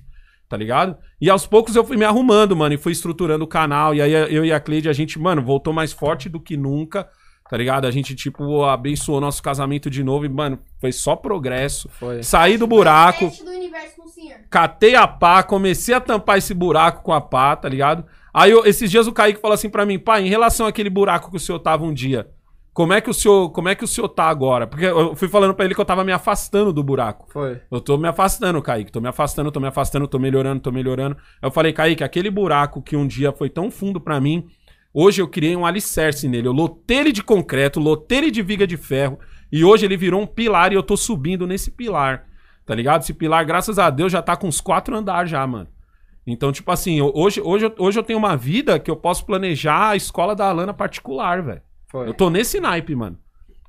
A: Tá ligado? E aos poucos eu fui me arrumando, mano, e fui estruturando o canal. E aí eu e a Cleide, a gente, mano, voltou mais forte do que nunca. Tá ligado? A gente, tipo, abençoou nosso casamento de novo e, mano, foi só progresso.
B: Foi.
A: Saí do buraco,
C: do universo com o senhor.
A: catei a pá, comecei a tampar esse buraco com a pá, tá ligado? Aí eu- esses dias o Kaique falou assim pra mim, pai, em relação àquele buraco que o senhor tava um dia, como é que o senhor, como é que o senhor tá agora? Porque eu fui falando pra ele que eu tava me afastando do buraco.
B: Foi.
A: Eu tô me afastando, Kaique. Tô me afastando, tô me afastando, tô melhorando, tô melhorando. Eu falei, Kaique, aquele buraco que um dia foi tão fundo pra mim, hoje eu criei um alicerce nele. Eu lotei ele de concreto, lotei ele de viga de ferro. E hoje ele virou um pilar e eu tô subindo nesse pilar. Tá ligado? Esse pilar, graças a Deus, já tá com uns quatro andares já, mano. Então, tipo assim, hoje, hoje, eu- hoje eu tenho uma vida que eu posso planejar a escola da Alana particular, velho. Eu tô nesse naipe, mano.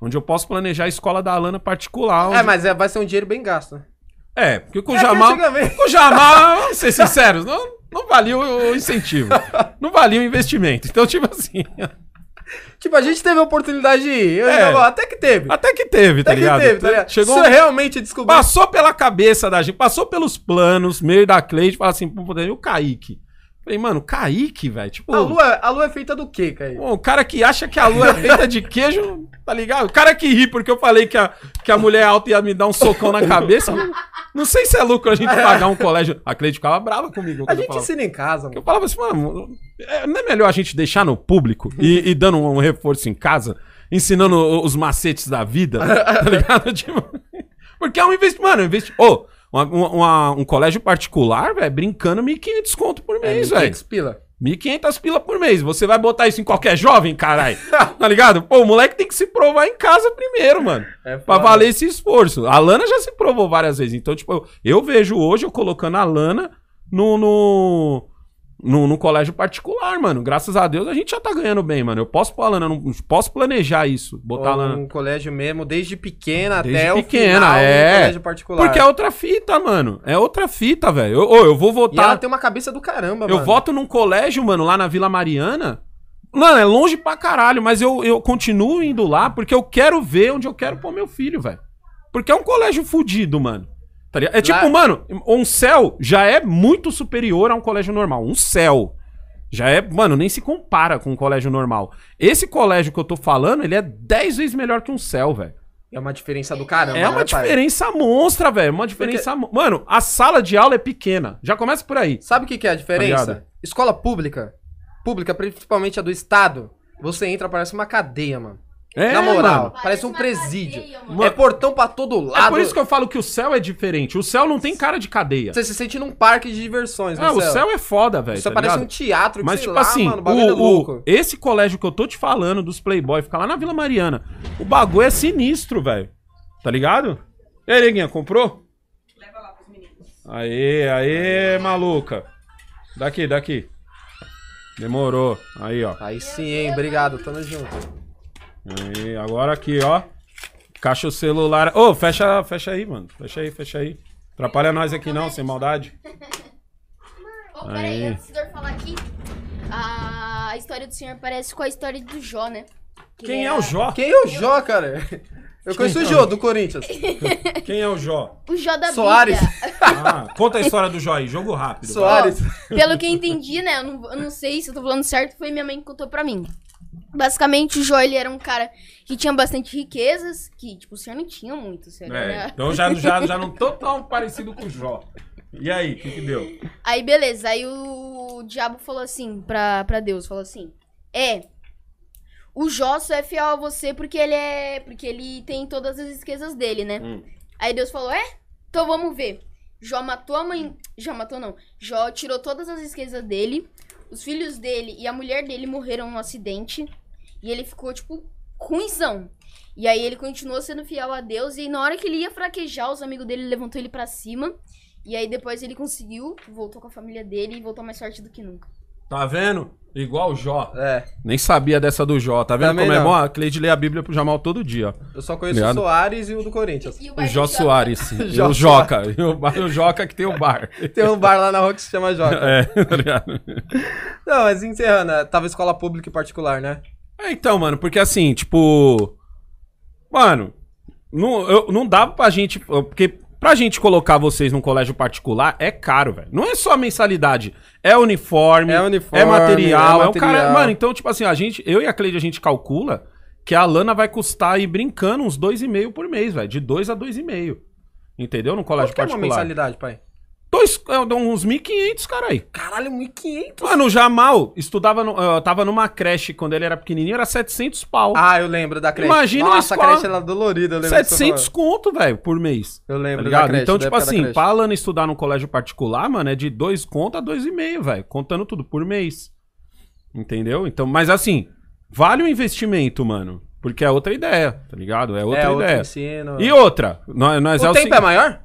A: Onde eu posso planejar a escola da Alana particular.
B: É,
A: onde-
B: mas é- vai ser um dinheiro bem gasto. né?
A: É, porque com o
B: É
A: Jamal. Com o Jamal, vamos ser sinceros, não, não valia o o incentivo. Não valia o investimento. Então, tipo assim.
B: Tipo, a gente teve a oportunidade de ir. Eu
A: É.
B: jogava- Até que teve.
A: Até que teve, tá
B: Até que
A: ligado?
B: teve, tá ligado?
A: Chegou.
B: Isso realmente descobriu.
A: Passou pela cabeça da gente, passou pelos planos, meio da Cleide, fala assim, pô, o Kaique? Falei, mano, Kaique, velho, tipo,
B: A lua, a lua é feita do quê, Caio?
A: pô, o cara que acha que a lua é feita de queijo, tá ligado? O cara que ri porque eu falei que a, que a mulher alta ia me dar um socão na cabeça, não, não sei se é lucro a gente pagar um colégio. A Cleide ficava brava comigo.
B: A gente
A: falava.
B: ensina em casa, mano.
A: Eu falava assim, mano, é- não é melhor a gente deixar no público e, e dando um reforço em casa, ensinando os macetes da vida, tá ligado? Tipo, porque é um investimento, mano, investi... Ô, uma- uma- um colégio particular, velho, brincando 1.500 conto por mês, velho.
B: 500 pila.
A: 1.500 pila por mês. Você vai botar isso em qualquer jovem, caralho? tá ligado? Pô, o moleque tem que se provar em casa primeiro, mano.
B: É
A: Pra valer esse esforço. A Lana já se provou várias vezes. Então, tipo, eu, eu vejo hoje eu colocando a Lana no, no, no, no colégio particular, mano. Graças a Deus a gente já tá ganhando bem, mano. Eu posso pôr a Lana, não, posso planejar isso. Botar a Lana.
B: Um colégio mesmo, desde pequena
A: Desde
B: até
A: pequena,
B: o final
A: é.
B: colégio particular.
A: Porque é outra fita, mano. É outra fita, velho. Eu, eu vou
B: E
A: votar.
B: ela tem uma cabeça do caramba,
A: Eu
B: mano.
A: voto num colégio, mano, lá na Vila Mariana. Mano, é longe pra caralho, mas eu, eu continuo indo lá porque eu quero ver onde eu quero pôr meu filho, velho. Porque é um colégio fudido, mano. Tá? É tipo,
B: Lá-
A: mano, um céu já é muito superior a um colégio normal. Um céu. Já é, mano, nem se compara com um colégio normal. Esse colégio que eu tô falando, ele é 10 vezes melhor que um céu, velho.
B: É uma diferença do caramba.
A: É uma
B: né, pai?
A: diferença monstra, velho. Uma diferença. mo- Mano, a sala de aula é pequena. Já começa por aí.
B: Sabe o que, que é a
A: Tá
B: diferença?
A: ligado?
B: Escola pública, pública, principalmente a do Estado, você entra, parece uma cadeia, mano.
A: É,
B: Na moral,
A: mano.
B: parece, um presídio.
C: cadeia,
A: mano.
B: É portão pra todo lado.
A: É por isso que eu falo que o céu é diferente. O céu não tem cara de cadeia.
B: Você se sente num parque de diversões,
A: Ah, o céu é foda, velho.
B: Isso
A: tá
B: parece
A: ligado?
B: um teatro,
A: Mas,
B: sei
A: tipo
B: lá,
A: assim,
B: mano, o bagulho é
A: o,
B: louco.
A: o- esse colégio que eu tô te falando dos Playboy, fica lá na Vila Mariana. O bagulho é sinistro, velho. Tá ligado? E aí, Neguinha, comprou? Leva lá pros meninos. Aê, aê, maluca. Daqui, daqui. Demorou. Aí, ó.
B: Aí sim, hein, obrigado, tamo junto.
A: Aí, agora aqui, ó. Caixa o celular. Ô, fecha, fecha aí, mano. Fecha aí, fecha aí. Atrapalha nós aqui não, sem maldade.
C: Ô, peraí,
A: Aí.
C: antes do senhor falar aqui, a história do senhor parece com a história do Jó, né? Que
A: Quem é
C: era-
A: o Jó?
B: Quem é o Jó, cara? Eu conheço o Jô, do Corinthians.
A: Quem é o Jó?
C: O Jó da
B: Soares.
C: Bíblia.
A: Ah, conta a história do Jó aí, jogo rápido.
B: Soares.
C: Pelo que eu entendi, né? Eu não, eu não sei se eu tô falando certo, foi minha mãe que contou pra mim. Basicamente, o Jó, ele era um cara que tinha bastante riquezas, que, tipo, o senhor não tinha muito, o senhor
A: É,
C: era...
A: então já, já, já não tô tão parecido com o Jó. E aí, o que, que deu?
C: Aí, beleza. Aí o diabo falou assim pra, pra Deus, falou assim, é, o Jó só é fiel a você porque ele é, porque ele tem todas as riquezas dele, né?
A: Hum.
C: Aí Deus falou, é? Então vamos ver. Jó matou a mãe, Jó matou não, Jó tirou todas as riquezas dele, os filhos dele e a mulher dele morreram no acidente, e ele ficou, tipo, ruimzão. E aí ele continuou sendo fiel a Deus, e na hora que ele ia fraquejar, os amigos dele levantou ele pra cima, e aí depois ele conseguiu, voltou com a família dele e voltou mais forte do que nunca.
A: Tá vendo? Igual o Jó.
B: É,
A: Nem sabia dessa do Jó. Tá vendo
B: Também
A: como é
B: não.
A: bom? A Cleide lê a Bíblia pro Jamal todo dia. ó.
B: eu só conheço o Soares e o do Corinthians.
C: E
A: O Jó
C: Jó
A: Soares. e o Joca. E o, e o Joca que tem o bar.
B: Tem um bar lá na rua que se chama Joca.
A: É, tá ligado?
B: Não, mas encerrando, né, tava escola pública e particular, né?
A: É, então, mano, porque assim, tipo. Mano, não, eu, não dava pra gente. Porque pra gente colocar vocês num colégio particular é caro, velho. Não é só mensalidade. É uniforme,
B: É uniforme,
A: é material,
B: é
A: é, o cara.
B: material.
A: Mano, então, tipo assim, a gente, eu e a Cleide, a gente calcula que a lana vai custar aí brincando uns 2,5 por mês, velho. De 2 a 2,5. Entendeu? No colégio
B: Quanto que é uma
A: particular.
B: mensalidade, pai?
A: Dois, é, uns 1.500, caralho.
B: Caralho, 1.500.
A: Mano, o Jamal estudava, no, eu tava numa creche quando ele era pequenininho, era 700 pau.
B: Ah, eu lembro da creche.
A: Imagina
B: Nossa, a creche era dolorida, eu lembro. que você
A: 700
B: falou.
A: conto, velho, por mês.
B: Eu
A: Tá
B: lembro da
A: ligado?
B: creche,
A: então,
B: da
A: tipo
B: da
A: assim, pra Alana estudar num colégio particular, mano, é de 2 conto a 2,5, velho. Contando tudo por mês. Entendeu? Então, mas assim, vale o investimento, mano. Porque é outra ideia, tá ligado? É outra
B: é, outro
A: ideia.
B: ensino.
A: E outra, nós, nós
B: o
A: é o
B: tempo é maior?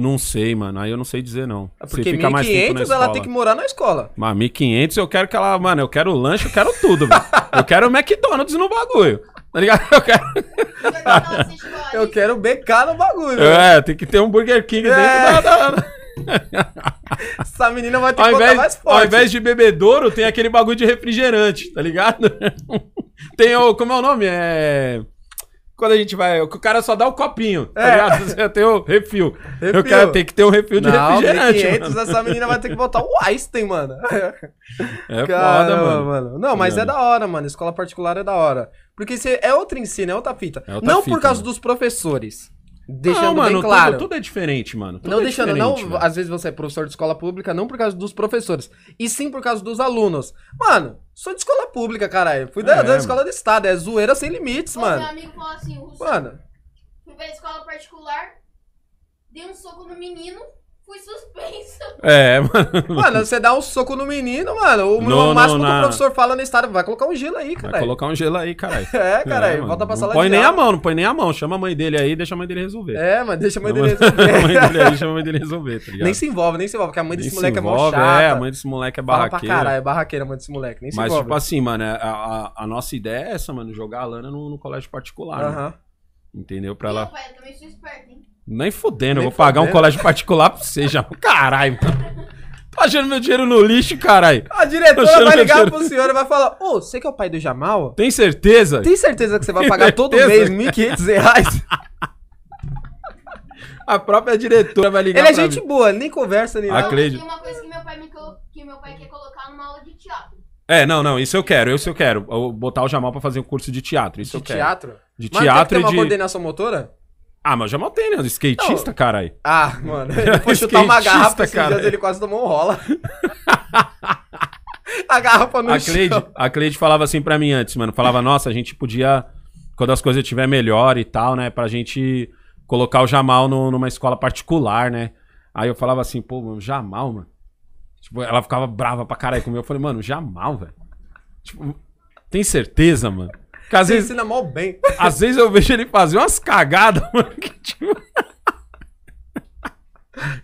A: Não sei, mano. Aí eu não sei dizer, não.
B: É
A: Você
B: porque
A: fica mais tempo na
B: 1.500 ela
A: escola.
B: tem que morar na escola.
A: Mas 1.500 eu quero que ela. Mano, eu quero o lanche, eu quero tudo, velho. Eu quero o McDonald's no bagulho. Tá ligado? Eu quero,
B: Eu quero becar no bagulho.
A: é, tem que ter um Burger King
B: É.
A: dentro da. da-
B: Essa menina vai ter
A: Ao
B: que
A: invés,
B: mais
A: ao
B: forte.
A: invés de bebedouro, tem aquele bagulho de refrigerante, tá ligado? tem o. Como é o nome? É. Quando a gente vai. O cara só dá o copinho, tá
B: É.
A: ligado? Você tem o refil. Eu
B: Refil.
A: quero ter que ter um refil de
B: Não,
A: refrigerante.
B: 1500,
A: mano.
B: essa menina vai ter que botar o Einstein, mano.
A: É
B: Caramba,
A: foda, mano.
B: Não, mas é
A: Ligado?
B: da hora, mano. Escola particular é da hora. Porque você é outro ensino, é outra fita.
A: É outra
B: não
A: fita,
B: por causa
A: mano.
B: dos professores. Deixando
A: não, mano,
B: bem claro.
A: Tudo, tudo é diferente, mano. Tudo
B: não
A: é
B: deixando, não,
A: velho.
B: às vezes você é professor de escola pública, não por causa dos professores, e sim por causa dos alunos. Mano, sou de escola pública, caralho. Fui da,
A: É,
B: da escola do estado, é zoeira sem limites,
C: Ô, Meu
B: mano.
C: amigo falou assim, Russo,
B: Mano,
C: fui pra escola particular, dei um soco no menino, fui suspenso.
A: É, mano.
B: mano, você dá um soco no menino, mano. O
A: No-
B: no, máximo que o professor fala no estado, vai colocar um gelo aí,
A: Vai
B: caralho.
A: colocar um gelo aí, caralho.
B: É, caralho,
A: mano.
B: volta pra
A: Não
B: sala
A: põe
B: de
A: nem
B: aula.
A: a mão, não põe nem a mão. Chama a mãe dele aí, deixa a mãe dele resolver.
B: É, mano, deixa a mãe
A: Chama
B: dele
A: a mãe
B: resolver.
A: dele aí, chama a mãe dele resolver, tá ligado?
B: Nem se envolve, nem se envolve, porque a mãe
A: Nem
B: desse
A: se
B: moleque é mó
A: envolve,
B: chata.
A: É, a mãe desse moleque é
B: Fala pra
A: barraqueira.
B: caralho, é barraqueira a mãe desse moleque, nem se
A: Mas,
B: envolve.
A: tipo assim, mano, a, a, a nossa ideia é essa, mano, jogar a Lana no, no colégio particular, né?
B: Aham.
A: Entendeu? Pra ela.
C: pai, eu também sou esperto, hein?
A: Nem fudendo, eu
B: Nem
A: vou pagar um colégio particular pra você já. Caralho, mano. Tô achando meu dinheiro no lixo, caralho.
B: A diretora vai
A: que eu
B: ligar
A: tiro-
B: pro senhor e vai falar: Ô, você que é o pai do Jamal?
A: Tem certeza?
B: Tem certeza que você vai
A: Tem
B: pagar todo
A: certeza?
B: mês 1.500 reais?
A: A própria diretora vai ligar
B: Ele é gente
A: mim.
B: boa, nem conversa nem nada.
A: Acredito.
C: Tem uma coisa que meu pai me colo- que meu pai quer colocar numa aula de teatro.
A: É, não, não, isso eu quero, isso eu quero. Eu botar o Jamal pra fazer um curso de teatro, isso
B: De
A: eu quero.
B: teatro?
A: De
B: Mas
A: teatro
B: tem que ter
A: e
B: uma
A: de...
B: coordenação motora?
A: Ah, mas o Jamal tem, né? Skatista, caralho.
B: Ah, mano, ele foi chutar uma garrafa esses
A: cara.
B: dias, ele quase tomou um rola. a garrafa no
A: A Cleide,
B: chão.
A: a Cleide falava assim pra mim antes, mano. Falava, nossa, a gente podia, quando as coisas estiver melhor e tal, né? Pra gente colocar o Jamal no- numa escola particular, né? Aí eu falava assim, pô, mano, Jamal, mano. Tipo, ela ficava brava pra caralho comigo. Eu falei, mano, Jamal, velho. Tipo, tem certeza, mano? Porque às
B: Você
A: vezes,
B: ensina mal bem.
A: às vezes eu vejo ele fazer umas cagadas, mano, que tipo...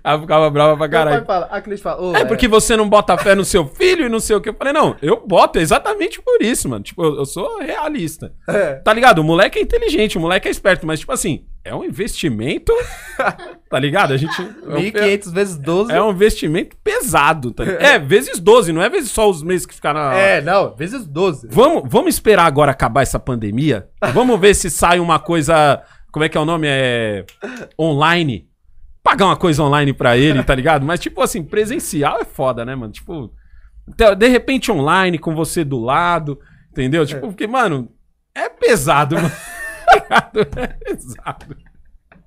A: Ela ficava brava pra
B: Meu pai
A: caralho.
B: fala, a Cleide fala, ô,
A: É porque você não bota fé no seu filho e não sei o que. Eu falei, não, eu boto exatamente por isso, mano. Tipo, eu, eu sou realista.
B: É.
A: Tá ligado? O moleque é inteligente, o moleque é esperto, mas, tipo assim, é um investimento. tá ligado? A gente. é um-
B: 1.500 vezes 12.
A: É um investimento pesado, tá ligado? É, vezes 12, não é vezes só os meses que ficaram na.
B: É, não, vezes 12.
A: Vamos, vamos esperar agora acabar essa pandemia? Vamos ver se sai uma coisa. Como é que é o nome? É. Online. Pagar uma coisa online pra ele, tá ligado? Mas, tipo assim, presencial é foda, né, mano? Tipo, de de repente online, com você do lado, entendeu? Tipo, porque, mano, é pesado, mano. Pesado.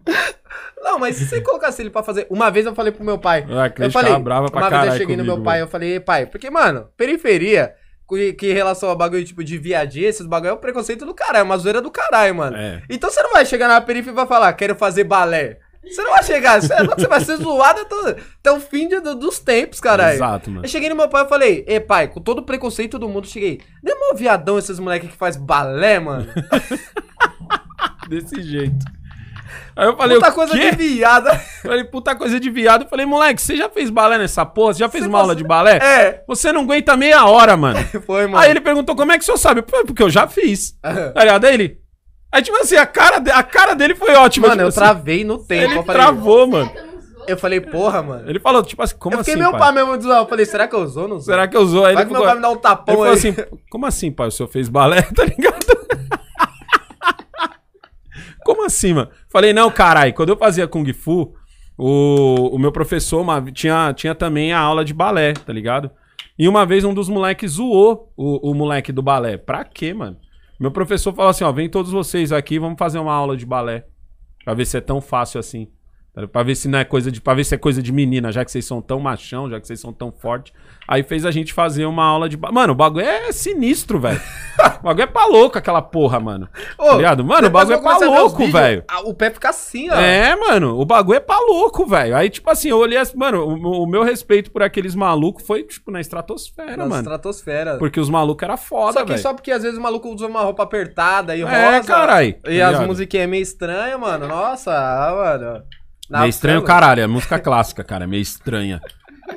B: Não, mas se você colocasse ele pra fazer. Uma vez eu falei pro meu pai.
A: Ah,
B: eu falei,
A: brava pra
B: uma vez eu cheguei no meu
A: comigo,
B: pai, eu falei, pai, porque, mano, periferia, que, que em relação a bagulho tipo de viadinha, esses bagulho é um preconceito do caralho, é uma zoeira do caralho, mano.
A: É.
B: Então você não vai chegar na periferia e vai falar, quero fazer balé. Você não vai chegar, você, você vai ser zoado até, até o fim de- do- dos tempos, caralho.
A: Exato, mano.
B: Eu cheguei no meu pai e falei, e pai, com todo o preconceito do mundo, cheguei, não é mó viadão esses moleques que faz balé, mano?
A: Desse jeito. Aí eu falei,
B: Puta coisa
A: quê?
B: de viada.
A: Falei, puta coisa de viado. Eu falei, moleque, você já fez balé nessa porra? Você já fez
B: Você
A: uma aula de balé?
B: É.
A: Você não aguenta meia hora, mano.
B: Foi, mano.
A: Aí ele perguntou, como é que o senhor sabe? Porque eu já fiz. Tá ligado? Aí ele... Aí, tipo assim, a cara, de- a cara dele foi ótima.
B: Mano,
A: tipo
B: eu
A: assim,
B: travei no tempo.
A: Ele
B: eu falei,
A: travou, mano.
C: Eu?
B: Eu falei, porra, mano.
A: Ele falou, tipo assim, como
B: eu fiquei
A: assim,
B: meu
A: pai?
B: mesmo zoando. Eu falei, será que eu usou ou não?
A: Será que eu usou? Aí
B: Vai
A: ele
B: que meu
A: ficou-
B: pai me dá um
A: Ele
B: tapão
A: falou
B: aí.
A: assim, como assim, pai? O senhor fez balé, tá ligado? como assim, mano? Falei, não, caralho, quando eu fazia Kung Fu, o, o meu professor uma- tinha, tinha também a aula de balé, tá ligado? E uma vez um dos moleques zoou o, o moleque do balé. Pra quê, mano? Meu professor falou assim, ó, vem todos vocês aqui, vamos fazer uma aula de balé. Pra ver se é tão fácil assim. Pra ver se não é coisa de. Pra ver se é coisa de menina, já que vocês são tão machão, já que vocês são tão forte. Aí fez a gente fazer uma aula de. ba- Mano, o bagulho é sinistro, velho. o bagulho é pra louco aquela porra, mano.
B: Ô,
A: tá? Mano, o bagulho é pra louco, velho.
B: O pé fica assim, ó.
A: É, mano, o bagulho é pra louco, velho. Aí, tipo assim, eu olhei assim, mano, o, o meu respeito por aqueles malucos foi, tipo, na estratosfera,
B: Na
A: mano.
B: estratosfera.
A: Porque os malucos eram foda,
B: Só que
A: velho.
B: só porque às vezes o maluco usa uma roupa apertada e
A: É,
B: rosa.
A: tá
B: E as
A: ligado?
B: musiquinhas é meio estranhas, mano. Nossa, mano. Na
A: Meio estranho, caralho. É música clássica, cara. é Meio estranha.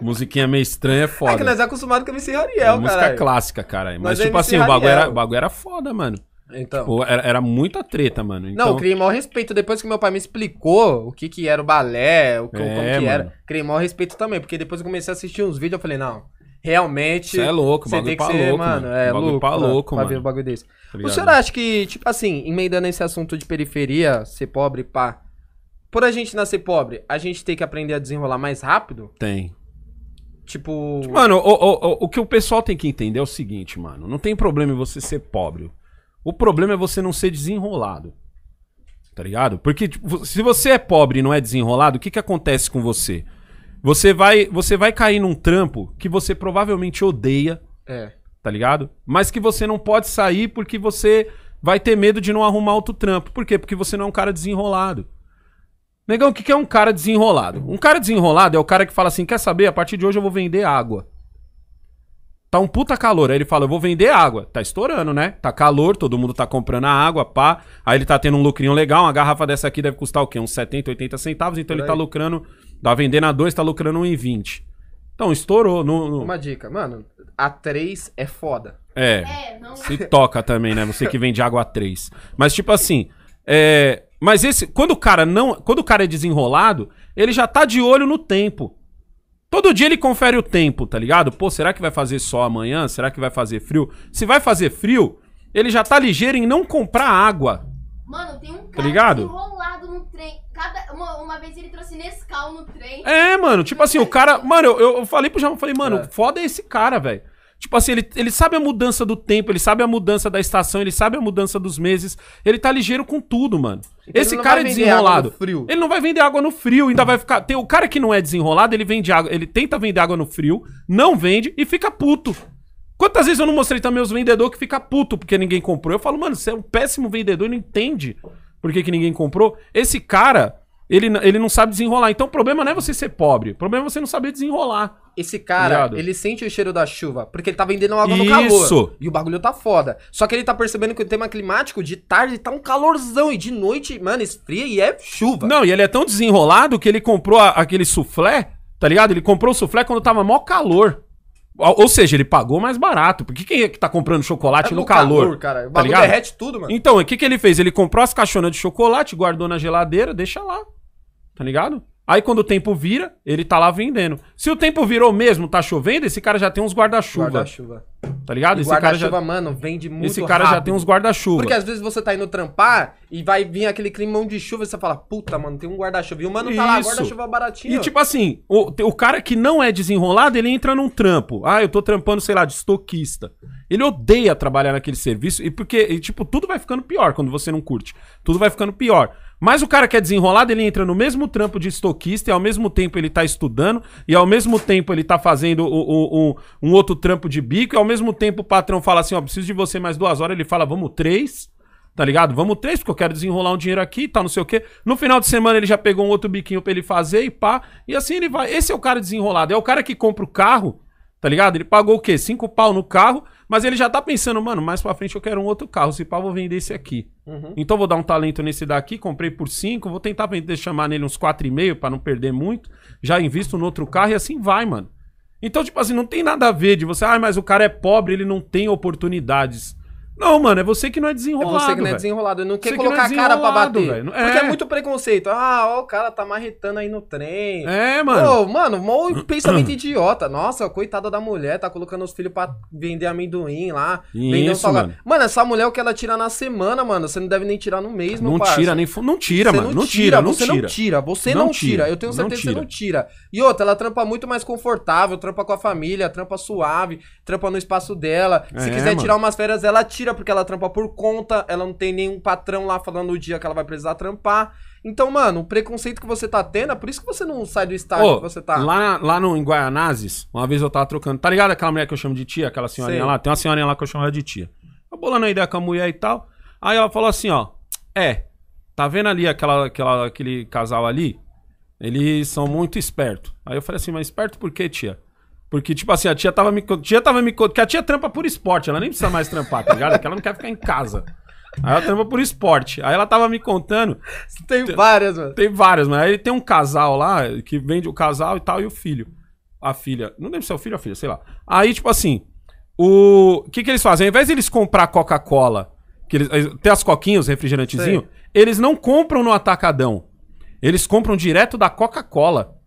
A: Musiquinha meio estranha é foda.
B: É que nós é acostumado com o MC
A: É
B: Rariel,
A: música
B: cara.
A: clássica, cara. Mas,
B: é
A: tipo
B: MC
A: assim, o bagulho, era, o bagulho era foda, mano.
B: Então.
A: Pô, era, era muita treta, mano. Então,
B: Não, eu criei maior respeito. Depois que meu pai me explicou o que que era o balé, o que,
A: É,
B: como que era, criei maior respeito também. Porque depois eu comecei a assistir uns vídeos, eu falei, não, realmente...
A: Você é louco,
B: Você
A: bagulho
B: tem que
A: pra
B: ser,
A: louco,
B: mano, é
A: Bagulho
B: louco
A: pra louco,
B: pra
A: mano.
B: ver um bagulho desse.
A: tá
B: o senhor acha que, tipo assim, emendando esse assunto de periferia, ser pobre, pá, por a gente nascer pobre, a gente tem que aprender a desenrolar mais rápido?
A: Tem.
B: Tipo...
A: Mano, o, o, o, o que o pessoal tem que entender é o seguinte, mano. Não tem problema em você ser pobre. O problema é você não ser desenrolado. Tá ligado? Porque tipo, se você é pobre e não é desenrolado, o que, que acontece com você? Você vai, você vai cair num trampo que você provavelmente odeia,
B: É.
A: tá ligado? Mas que você não pode sair porque você vai ter medo de não arrumar outro trampo. Por quê? Porque você não é um cara desenrolado. Negão, o que é um cara desenrolado? Um cara desenrolado é o cara que fala assim: quer saber? A partir de hoje eu vou vender água. Tá um puta calor. Aí ele fala: eu vou vender água. Tá estourando, né? Tá calor, todo mundo tá comprando a água, pá. Aí ele tá tendo um lucrinho legal. Uma garrafa dessa aqui deve custar o quê? Uns 70, 80 centavos. Então
B: Por
A: ele tá
B: aí.
A: lucrando. Tá vendendo a 2, tá lucrando 1,20. Então estourou. No, no-
B: Uma dica, mano, a 3 é foda.
A: É.
C: É, não.
A: Se toca também, né? Você que vende água a 3. Mas, tipo assim. É... Mas esse. Quando o cara não. Quando o cara é desenrolado, ele já tá de olho no tempo. Todo dia ele confere o tempo, tá ligado? Pô, será que vai fazer sol amanhã? Será que vai fazer frio? Se vai fazer frio, ele já tá ligeiro em não comprar água.
C: Mano, tem um
A: Tá
C: cara
A: ligado?
C: enrolado no trem. Cada, uma, uma vez ele trouxe Nescau no trem.
A: É, mano, tipo assim, o cara. Mano, eu, eu falei pro João, eu falei, mano,
B: É.
A: foda é esse cara, velho. Tipo assim, ele, ele sabe a mudança do tempo, ele sabe a mudança da estação, ele sabe a mudança dos meses. Ele tá ligeiro com tudo, mano.
B: Então
A: esse cara é desenrolado. Ele não vai vender água no frio, ainda vai ficar. Tem o cara que não é desenrolado, ele vende água, ele tenta vender água no frio, não vende e fica puto. Quantas vezes eu não mostrei também os vendedores que fica puto porque ninguém comprou? Eu falo, mano, você é um péssimo vendedor e não entende por que, que ninguém comprou. Esse cara, ele, ele não sabe desenrolar. Então o problema não é você ser pobre, o problema é você não saber desenrolar.
B: Esse cara,
A: Ligado?
B: ele sente o cheiro da chuva, porque ele tá vendendo água no
A: Isso.
B: calor. E o bagulho tá foda. Só que ele tá percebendo que o tema climático, de tarde, tá um calorzão. E de noite, mano, esfria e é chuva.
A: Não, e ele é tão desenrolado que ele comprou a- aquele soufflé, tá ligado? Ele comprou o soufflé quando tava mó calor. Ou, seja, ele pagou mais barato. Porque quem é que tá comprando chocolate
B: É
A: no calor?
B: cara. O
A: tá ligado?
B: derrete tudo, mano.
A: Então, o que, que ele fez? Ele comprou as caixonas de chocolate, guardou na geladeira, deixa lá. Tá ligado? Aí quando o tempo vira, ele tá lá vendendo. Se o tempo virou mesmo, tá chovendo, esse cara já tem uns guarda-chuva.
B: Guarda-chuva.
A: tá ligado?
B: E
A: Esse cara,
B: guarda-chuva,
A: já,
B: mano, vende muito
A: esse cara já
B: rápido.
A: tem uns guarda-chuva.
B: Porque às vezes você tá indo trampar e vai vir aquele climão de chuva e você fala, puta, mano, tem um guarda-chuva. E o mano tá lá, guarda-chuva baratinho.
A: E tipo assim, o, o cara que não é desenrolado, ele entra num trampo. Ah, eu tô trampando, sei lá, de estoquista. Ele odeia trabalhar naquele serviço e porque, e, tipo, tudo vai ficando pior quando você não curte. Tudo vai ficando pior. Mas o cara que é desenrolado, ele entra no mesmo trampo de estoquista e ao mesmo tempo ele tá estudando e ao mesmo tempo ele tá fazendo o- o- o- um outro trampo de bico e ao mesmo tempo o patrão fala assim, ó, preciso de você mais duas horas, ele fala, vamos três. Tá ligado? Vamos três, porque eu quero desenrolar um dinheiro aqui e tal, não sei o quê. No final de semana ele já pegou um outro biquinho pra ele fazer e pá. E assim ele vai. Esse é o cara desenrolado. É o cara que compra o carro, tá ligado? Ele pagou o quê? Cinco pau no carro, mas ele já tá pensando, mano, mais pra frente eu quero um outro carro. Se pá, vou vender esse aqui.
B: Uhum.
A: Então vou dar um talento nesse daqui, comprei por cinco, vou tentar vender, chamar nele uns quatro e meio pra não perder muito. Já invisto no outro carro e assim vai, mano. Então, tipo assim, não tem nada a ver de você, ah, mas o cara é pobre, ele não tem oportunidades. Não, mano, é você que não é
B: É
A: desenrolado.
B: você que não é desenrolado, não quer
A: Você que não é
B: colocar a cara pra bater.
A: Não-
B: Porque é
A: é.
B: muito preconceito. Ah, ó, o cara tá marretando aí no trem.
A: É, mano.
B: Pô, mano, mó pensamento idiota. Nossa, coitada da mulher, tá colocando os filhos pra vender amendoim lá. vender um salgado.
A: mano.
B: Mano, essa mulher, o que ela tira na semana, mano, você não deve nem tirar no mês, meu
A: Não
B: parça.
A: tira nem. fu- Não tira,
B: Você
A: mano. Não tira, não
B: você
A: tira.
B: não tira, você
A: Não
B: não,
A: tira,
B: tira. Eu tenho certeza que você não tira. E outra, ela trampa muito mais confortável, trampa com a família, trampa suave, trampa no espaço dela. Se
A: É,
B: quiser
A: mano.
B: tirar umas férias, ela tira, porque ela trampa por conta, ela não tem nenhum patrão lá falando o dia que ela vai precisar trampar. Então, mano, o preconceito que você tá tendo, é por isso que você não sai do estágio
A: Ô,
B: que você tá.
A: lá, lá no, em Guaianazes, uma vez eu tava trocando. Tá ligado aquela mulher que eu chamo de tia? Aquela senhorinha
B: Sei.
A: lá? Tem uma senhorinha lá que eu chamo ela de tia. Eu bolando a ideia com a mulher e tal. Aí ela falou assim, ó. É, tá vendo ali aquela, aquela, aquele casal ali? Eles são muito espertos. Aí eu falei assim, mas esperto por quê, tia? Porque, tipo assim, a tia tava me. Tia tava me. Porque a tia trampa por esporte, ela nem precisa mais trampar, tá ligado? Porque ela não quer ficar em casa. Aí ela trampa por esporte. Aí ela tava me contando
B: Tem várias, mano.
A: tem várias, mas aí tem um casal lá que vende o casal e tal, e o filho. A filha. Não lembro se é o filho ou a filha, sei lá. Aí, tipo assim, o. O que, que eles fazem? Ao invés de eles comprar Coca-Cola, que eles, tem as coquinhas, os refrigerantezinhos, eles não compram no atacadão. Eles compram direto da Coca-Cola.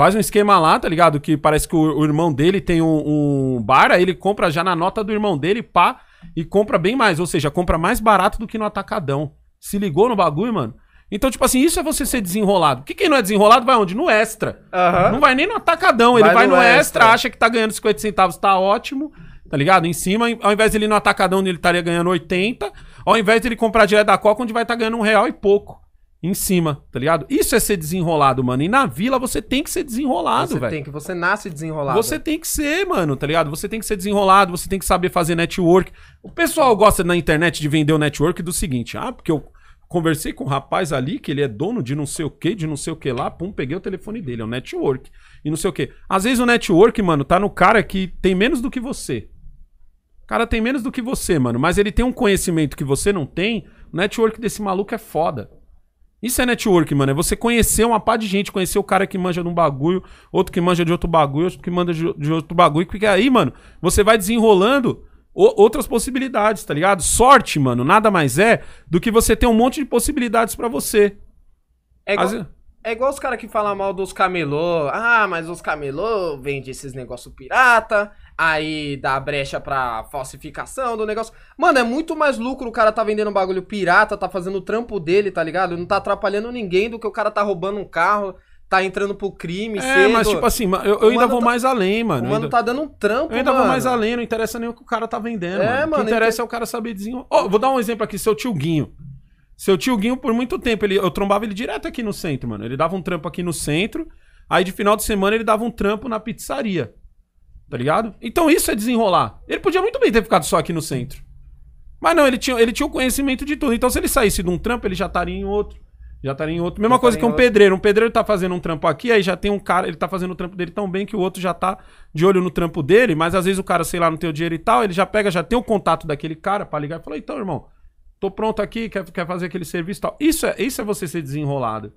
A: Faz um esquema lá, tá ligado? Que parece que o, o irmão dele tem um, um bar, aí ele compra já na nota do irmão dele, pá, e compra bem mais. Ou seja, compra mais barato do que no atacadão. Se ligou no bagulho, mano? Então, tipo assim, isso é você ser desenrolado. Porque quem não é desenrolado vai onde? No extra.
B: Aham.
A: Não vai nem no atacadão, ele
B: Vai
A: vai
B: no
A: no, extra,
B: extra.
A: acha que tá ganhando 50 centavos, tá ótimo, tá ligado? Em cima, ao invés de ele ir no atacadão, ele estaria ganhando 80, ao invés de ele comprar direto da Coca, onde vai estar ganhando um real e pouco. Em cima, tá ligado? Isso é ser desenrolado, mano. E na vila você tem que ser desenrolado,
B: Você
A: velho.
B: tem que, você nasce desenrolado.
A: Você tem que ser, mano, tá ligado? Você tem que ser desenrolado, você tem que saber fazer network. O pessoal gosta na internet de vender o network do seguinte: ah, porque eu conversei com um rapaz ali que ele é dono de não sei o que, de não sei o que lá, pum, peguei o telefone dele, é o network. E não sei o que. Às vezes o network, mano, tá no cara que tem menos do que você. O cara tem menos do que você, mano, mas ele tem um conhecimento que você não tem. O network desse maluco é foda. Isso é network, mano. É você conhecer uma pá de gente, conhecer o cara que manja de um bagulho, outro que manja de outro bagulho, outro que manda de, outro bagulho. Porque aí, mano, você vai desenrolando outras possibilidades, tá ligado? Sorte, mano, nada mais é do que você ter um monte de possibilidades pra você.
B: É igual,
A: vezes-
B: é igual os caras que falam mal dos camelô. Ah, mas os camelô vendem esses negócios pirata. Aí dá brecha pra falsificação do negócio. Mano, é muito mais lucro o cara tá vendendo um bagulho pirata, tá fazendo o trampo dele, tá ligado? Não tá atrapalhando ninguém do que o cara tá roubando um carro, tá entrando pro crime
A: É,
B: cedo.
A: mas tipo assim, eu, eu
B: O
A: ainda vou
B: tá-
A: mais além,
B: o
A: mano. Eu
B: mano tá dando um trampo,
A: eu ainda
B: mano.
A: vou mais além, não interessa nem o que o cara tá vendendo.
B: É,
A: mano. O que interessa
B: então-
A: é o cara saber desenrolar. Ó, vou dar um exemplo aqui, seu tio Guinho. Seu tio Guinho, por muito tempo, ele, eu trombava ele direto aqui no centro, mano. Ele dava um trampo aqui no centro, aí de final de semana ele dava um trampo na pizzaria. Tá ligado? Então isso é desenrolar. Ele podia muito bem ter ficado só aqui no centro. Mas não, ele tinha, ele tinha o conhecimento de tudo. Então se ele saísse de um trampo, ele já estaria em outro. Já estaria em outro. Mesma
B: Já
A: coisa que um
B: outro.
A: pedreiro. Um pedreiro tá fazendo um trampo aqui, aí já tem um cara, ele tá fazendo o trampo dele tão bem que o outro já tá de olho no trampo dele, mas às vezes o cara, sei lá, não tem o dinheiro e tal, ele já pega, já tem o contato daquele cara pra ligar e falar, então, irmão, tô pronto aqui, quer, quer fazer aquele serviço e tal. Isso é, isso é você ser desenrolado.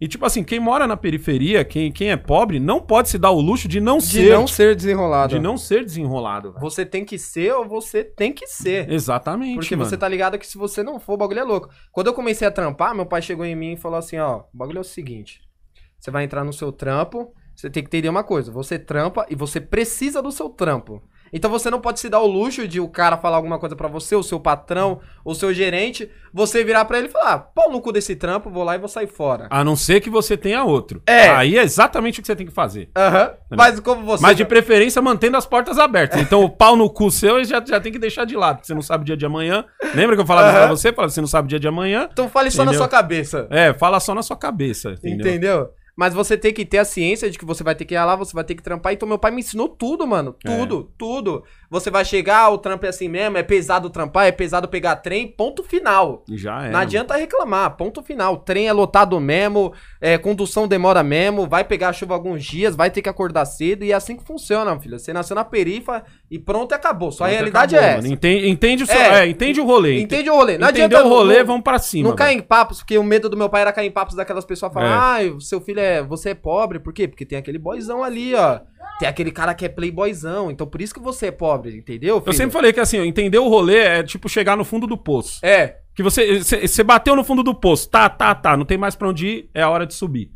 A: E tipo assim, quem mora na periferia, quem, quem é pobre, não pode se dar o luxo de não
B: De
A: ser.
B: não ser desenrolado.
A: de não ser desenrolado.
B: Você tem que ser ou você tem que ser.
A: Exatamente.
B: Porque
A: mano.
B: você tá ligado que se você não for, o bagulho é louco. Quando eu comecei a trampar, meu pai chegou em mim e falou assim, ó, o bagulho é o seguinte, você vai entrar no seu trampo, você tem que entender uma coisa, você trampa e você precisa do seu trampo. Então você não pode se dar o luxo de o cara falar alguma coisa pra você, o seu patrão, o seu gerente, você virar pra ele e falar, "Ah, pau no cu desse trampo, vou lá e vou sair fora.
A: A não ser que você tenha outro.
B: É.
A: Aí é exatamente o que você tem que fazer.
B: Aham. Mas como você...
A: Mas de preferência mantendo as portas abertas. Então o pau no cu seu já, já tem que deixar de lado, porque você não sabe o dia de amanhã. Lembra que eu falava
B: Aham.
A: pra você? Falava, você não sabe o dia de amanhã.
B: Então fale só na
A: Entendeu?
B: sua cabeça.
A: É, fala só na sua cabeça. Entendeu?
B: Entendeu? Mas você tem que ter a ciência de que você vai ter que ir lá, você vai ter que trampar. Então, meu pai me ensinou tudo, mano.
A: É.
B: Tudo, tudo. Você vai chegar, o trampo é assim mesmo, é pesado trampar, é pesado pegar trem, ponto final.
A: Já é.
B: Não adianta reclamar, ponto final. Trem é lotado mesmo, é, condução demora mesmo, vai pegar chuva alguns dias, vai ter que acordar cedo e é assim que funciona, filho. Você nasceu na perifa e pronto, acabou. Sua
A: Pronto,
B: realidade
A: acabou,
B: é essa.
A: Entende, entende o, seu-
B: É.
A: é, entende o rolê.
B: Entende o rolê. Não
A: Entendeu
B: adianta
A: o rolê,
B: não-
A: vamos pra cima.
B: Não cai
A: velho.
B: em papos, porque o medo do meu pai era cair em papos daquelas pessoas falando,
A: É.
B: ai, seu filho é. Você é pobre. Por quê? Porque tem aquele boyzão ali, ó. Tem aquele cara que é playboyzão. Então por isso que você é pobre, entendeu?
A: Eu
B: filho?
A: sempre falei que assim, entender o rolê é tipo chegar no fundo do poço.
B: É.
A: Que você, você, bateu no fundo do poço, tá, tá, tá, não tem mais pra onde ir, é a hora de subir.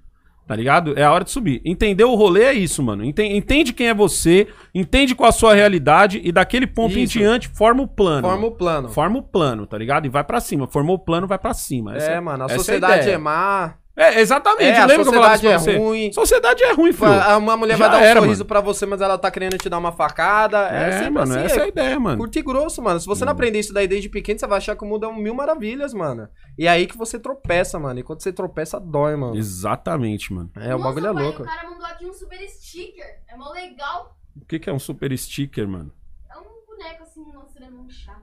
A: Tá ligado? É a hora de subir. Entender o rolê é isso, mano. Enten- Entende quem é você, entende qual a sua realidade e daquele ponto em
B: Isso.
A: diante forma o plano.
B: Forma o plano.
A: Forma o plano, tá ligado? E vai pra cima. Formou o plano, vai pra cima. Essa-
B: É, mano, a
A: essa
B: sociedade
A: ideia.
B: é má.
A: É, exatamente.
B: É, a
A: Lembra que eu falava isso
B: sociedade
A: pra
B: é
A: você?
B: ruim.
A: Sociedade é ruim, filho.
B: A- Uma mulher
A: Já
B: vai dar um
A: era,
B: sorriso
A: mano.
B: pra você, mas ela tá querendo te dar uma facada. É,
A: É,
B: sempre
A: mano,
B: assim,
A: essa é a
B: é
A: ideia, mano.
B: Curto e grosso, mano. Se você não aprender isso daí desde pequeno, você vai achar que o mundo é um mil maravilhas, mano. E é aí que você tropeça, mano. E quando você tropeça, dói, mano.
A: Exatamente, mano.
B: É, o bagulho é
C: pai,
B: louco.
C: O cara mandou aqui um super sticker. É mó legal.
A: O que, que é um super sticker, mano?
C: É um boneco assim, mostrando um chá.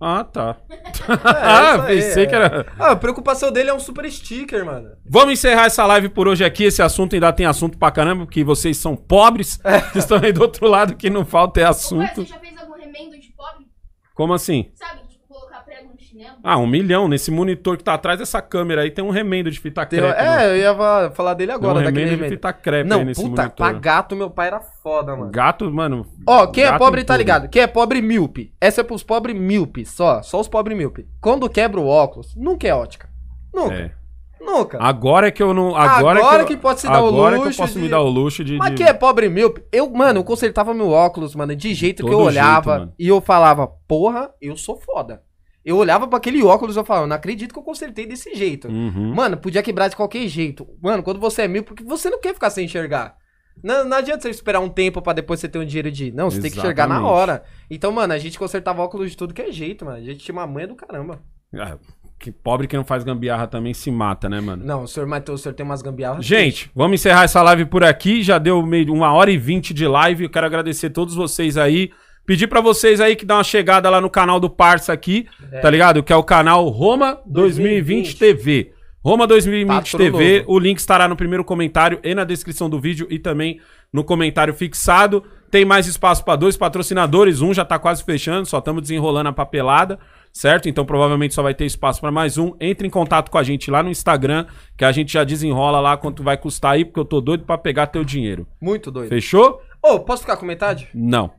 A: Ah, tá.
B: É,
A: ah,
B: isso aí,
A: pensei
B: é.
A: que era.
B: Ah, a preocupação dele é um super sticker, mano.
A: Vamos encerrar essa live por hoje aqui. Esse assunto ainda tem assunto pra caramba, porque vocês são pobres, que estão aí do outro lado, que não falta é
C: Ô, pai,
A: assunto.
C: você já fez algum remendo de pobre?
A: Como assim?
C: Sabe, tipo, colocar prego no chinelo? chinelo?
A: Ah, um milhão. Nesse monitor que tá atrás dessa câmera aí tem um remendo de fita
B: Tem-
A: crepe.
B: é, eu ia fa- falar dele
A: tem um
B: agora, daquele
A: remendo de
B: remendo.
A: fita crepe
B: Não,
A: aí nesse
B: puta,
A: monitor.
B: pra gato meu pai era foda, mano.
A: Gato, mano.
B: Ó, quem é pobre tá
A: tudo.
B: ligado. Quem é pobre, míope. Essa é pros pobres míopes, só. Só os pobres míopes. Quando quebra o óculos, nunca é ótica. Nunca.
A: É.
B: Nunca.
A: Agora é que eu não. Agora,
B: Agora
A: que,
B: que
A: eu-
B: pode se dar o
A: Agora que eu
B: luxo
A: posso
B: de-
A: me dar o luxo de.
B: Mas
A: de-
B: quem é pobre míope? Eu, mano, eu consertava meu óculos, mano, de jeito que eu olhava
A: jeito,
B: e eu falava, porra, eu sou foda. Eu olhava pra aquele óculos e eu falava, não acredito que eu consertei desse jeito.
A: Uhum.
B: Mano, podia quebrar de qualquer jeito. Mano, quando você é míope, porque você não quer ficar sem enxergar. Não, não adianta você esperar um tempo pra depois você ter um dinheiro de. Não, você tem que enxergar na
A: Exatamente.
B: hora. Então, mano, a gente consertava óculos de tudo que é jeito, mano. A gente tinha uma manha do caramba.
A: Ah, que pobre que não faz gambiarra também se mata, né, mano?
B: Não, o senhor Matheus, o senhor tem umas gambiarras.
A: Gente, vamos encerrar essa live por aqui. Já deu meio uma hora e vinte de live. Eu quero agradecer a todos vocês aí. Pedir pra vocês aí que dá uma chegada lá no canal do Parça aqui, tá ligado? Que é o canal Roma 2020 TV. Roma 2020
B: Patrono
A: TV.
B: novo.
A: O link estará no primeiro comentário e na descrição do vídeo e também no comentário fixado. Tem mais espaço para dois patrocinadores. Um já tá quase fechando, só estamos desenrolando a papelada, certo? Então provavelmente só vai ter espaço para mais um. Entre em contato com a gente lá no Instagram, que a gente já desenrola lá quanto vai custar aí, porque eu tô doido para pegar teu dinheiro.
B: Muito doido.
A: Fechou?
B: Ô, posso ficar com metade?
A: Não.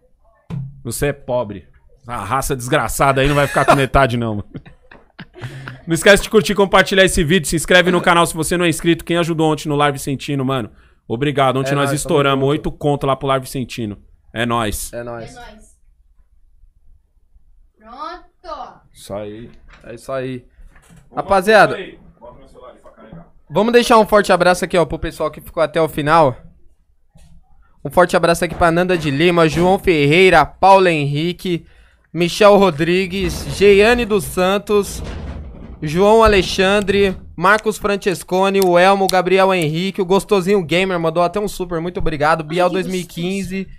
A: Você é pobre. A raça desgraçada aí não vai ficar com metade, não. mano. Não esquece de curtir e compartilhar esse vídeo. Se inscreve no canal se você não é inscrito. Quem ajudou ontem no Live Sentino, mano? Obrigado. Ontem
B: É
A: nós estouramos oito conto lá pro Live Sentino. É nóis.
B: É
C: É
B: nóis.
C: nóis. Pronto.
A: Isso aí.
B: É isso aí. Rapaziada, vamos deixar um forte abraço aqui, ó, pro pessoal que ficou até o final. Um forte abraço aqui pra Nanda de Lima, João Ferreira, Paulo Henrique, Michel Rodrigues, Geiane dos Santos, João Alexandre, Marcos Francescone, o Elmo, Gabriel Henrique, o Gostosinho Gamer mandou até um super, muito obrigado. Biel
C: que
B: 2015.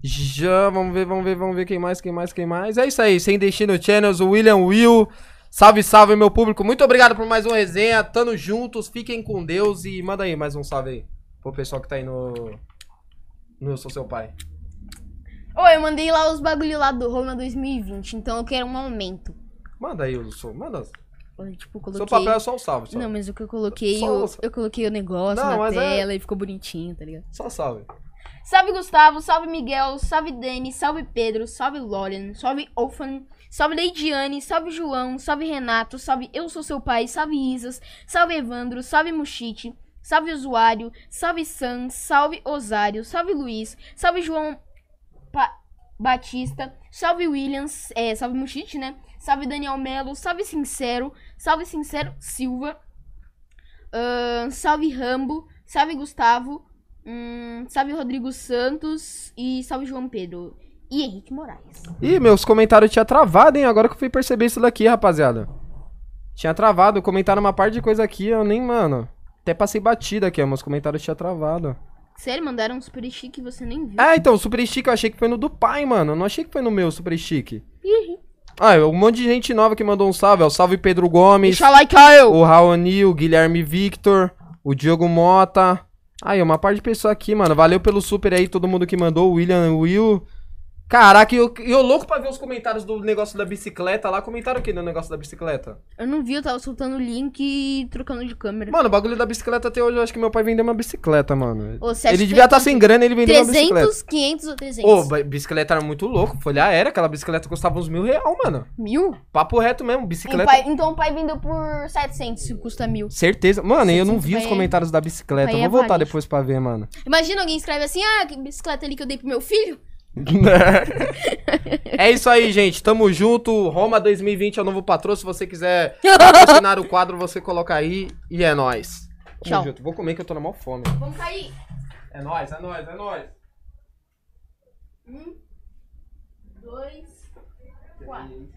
B: Já, vamos ver, vamos ver, vamos ver quem mais, quem mais, quem mais. É isso aí, Sem Destino Channels, o William Will. Salve, salve, meu público. Muito obrigado por mais uma resenha. Tamo juntos, fiquem com Deus e manda aí mais um salve aí pro pessoal que tá aí no. No Eu Sou Seu Pai.
C: Ô, eu mandei lá os bagulho lá do Roma 2020, então eu quero um aumento.
B: Manda aí, eu sou. Manda.
C: Eu, tipo,
B: Seu
C: coloquei...
B: papel é só o salve. Só,
C: Não, mas o que eu coloquei,
B: Só
C: eu, coloquei o negócio
B: Não,
C: na
B: é-
C: tela e ficou bonitinho, tá ligado?
B: só salve.
C: Salve Gustavo, salve Miguel, salve Dani, salve Pedro, salve Lorian, salve Ofan, salve Leidiane, salve João, salve Renato, salve Eu Sou Seu Pai, salve Isas, salve Evandro, salve Muxite, salve Usuário, salve Sam, salve Osário, salve Luiz, salve João Pa- Batista, salve Williams, é, salve Muxite, né? Salve Daniel Melo, salve Sincero, salve Sincero Silva, ahn, salve Rambo, salve Gustavo, hum, salve Rodrigo Santos e salve João Pedro e Henrique Moraes.
B: Ih, meus comentários tinha travado, hein? Agora que eu fui perceber isso daqui, rapaziada. Tinha travado, comentaram uma parte de coisa aqui, eu nem, mano. Até passei batida aqui, ó. Meus comentários tinha travado.
C: Sério, mandaram um super chique e você nem viu.
B: Ah, então, o Super Stick eu achei que foi no do pai, mano. Eu não achei que foi no meu Super Stick.
C: Ih,
B: Ah, um monte de gente nova que mandou um salve. ó. Salve Pedro Gomes,
C: Deixa like Kyle!
B: o Raoni, o Guilherme Victor, o Diogo Mota. Aí, uma parte de pessoa aqui, mano. Valeu pelo super aí, todo mundo que mandou. O William, o Will. Caraca, eu, eu louco pra ver os comentários do negócio da bicicleta lá. Comentaram o que no negócio da bicicleta?
C: Eu não vi, eu tava soltando o link e trocando de câmera.
B: Mano, o bagulho da bicicleta até hoje, eu acho que meu pai vendeu uma bicicleta, mano.
C: Ô,
B: Ele devia estar
C: foi
B: sem grana e ele vendeu uma
C: 300,
B: bicicleta.
C: 500 ou 300?
B: Ô, bicicleta era muito louco. Folha aérea, aquela bicicleta custava uns mil real, mano.
C: Mil?
B: Papo reto mesmo,
C: E
B: bicicleta.
C: pai- então o pai vendeu por 700, se custa mil.
B: Certeza. Mano, eu não
C: 700
B: vi os comentários da bicicleta. Eu vou voltar depois pra ver, mano.
C: Imagina alguém escreve assim, ah, que bicicleta ali que eu dei pro meu filho.
B: É isso aí, gente. Tamo junto. Roma 2020 é o novo patrão. Se você quiser patrocinar o quadro, você coloca aí. E é nóis. Tamo
C: Tchau.
B: junto. Vou comer que eu tô na maior fome.
C: Vamos cair.
B: É nóis, é nóis, é nóis.
C: Um, dois, quatro.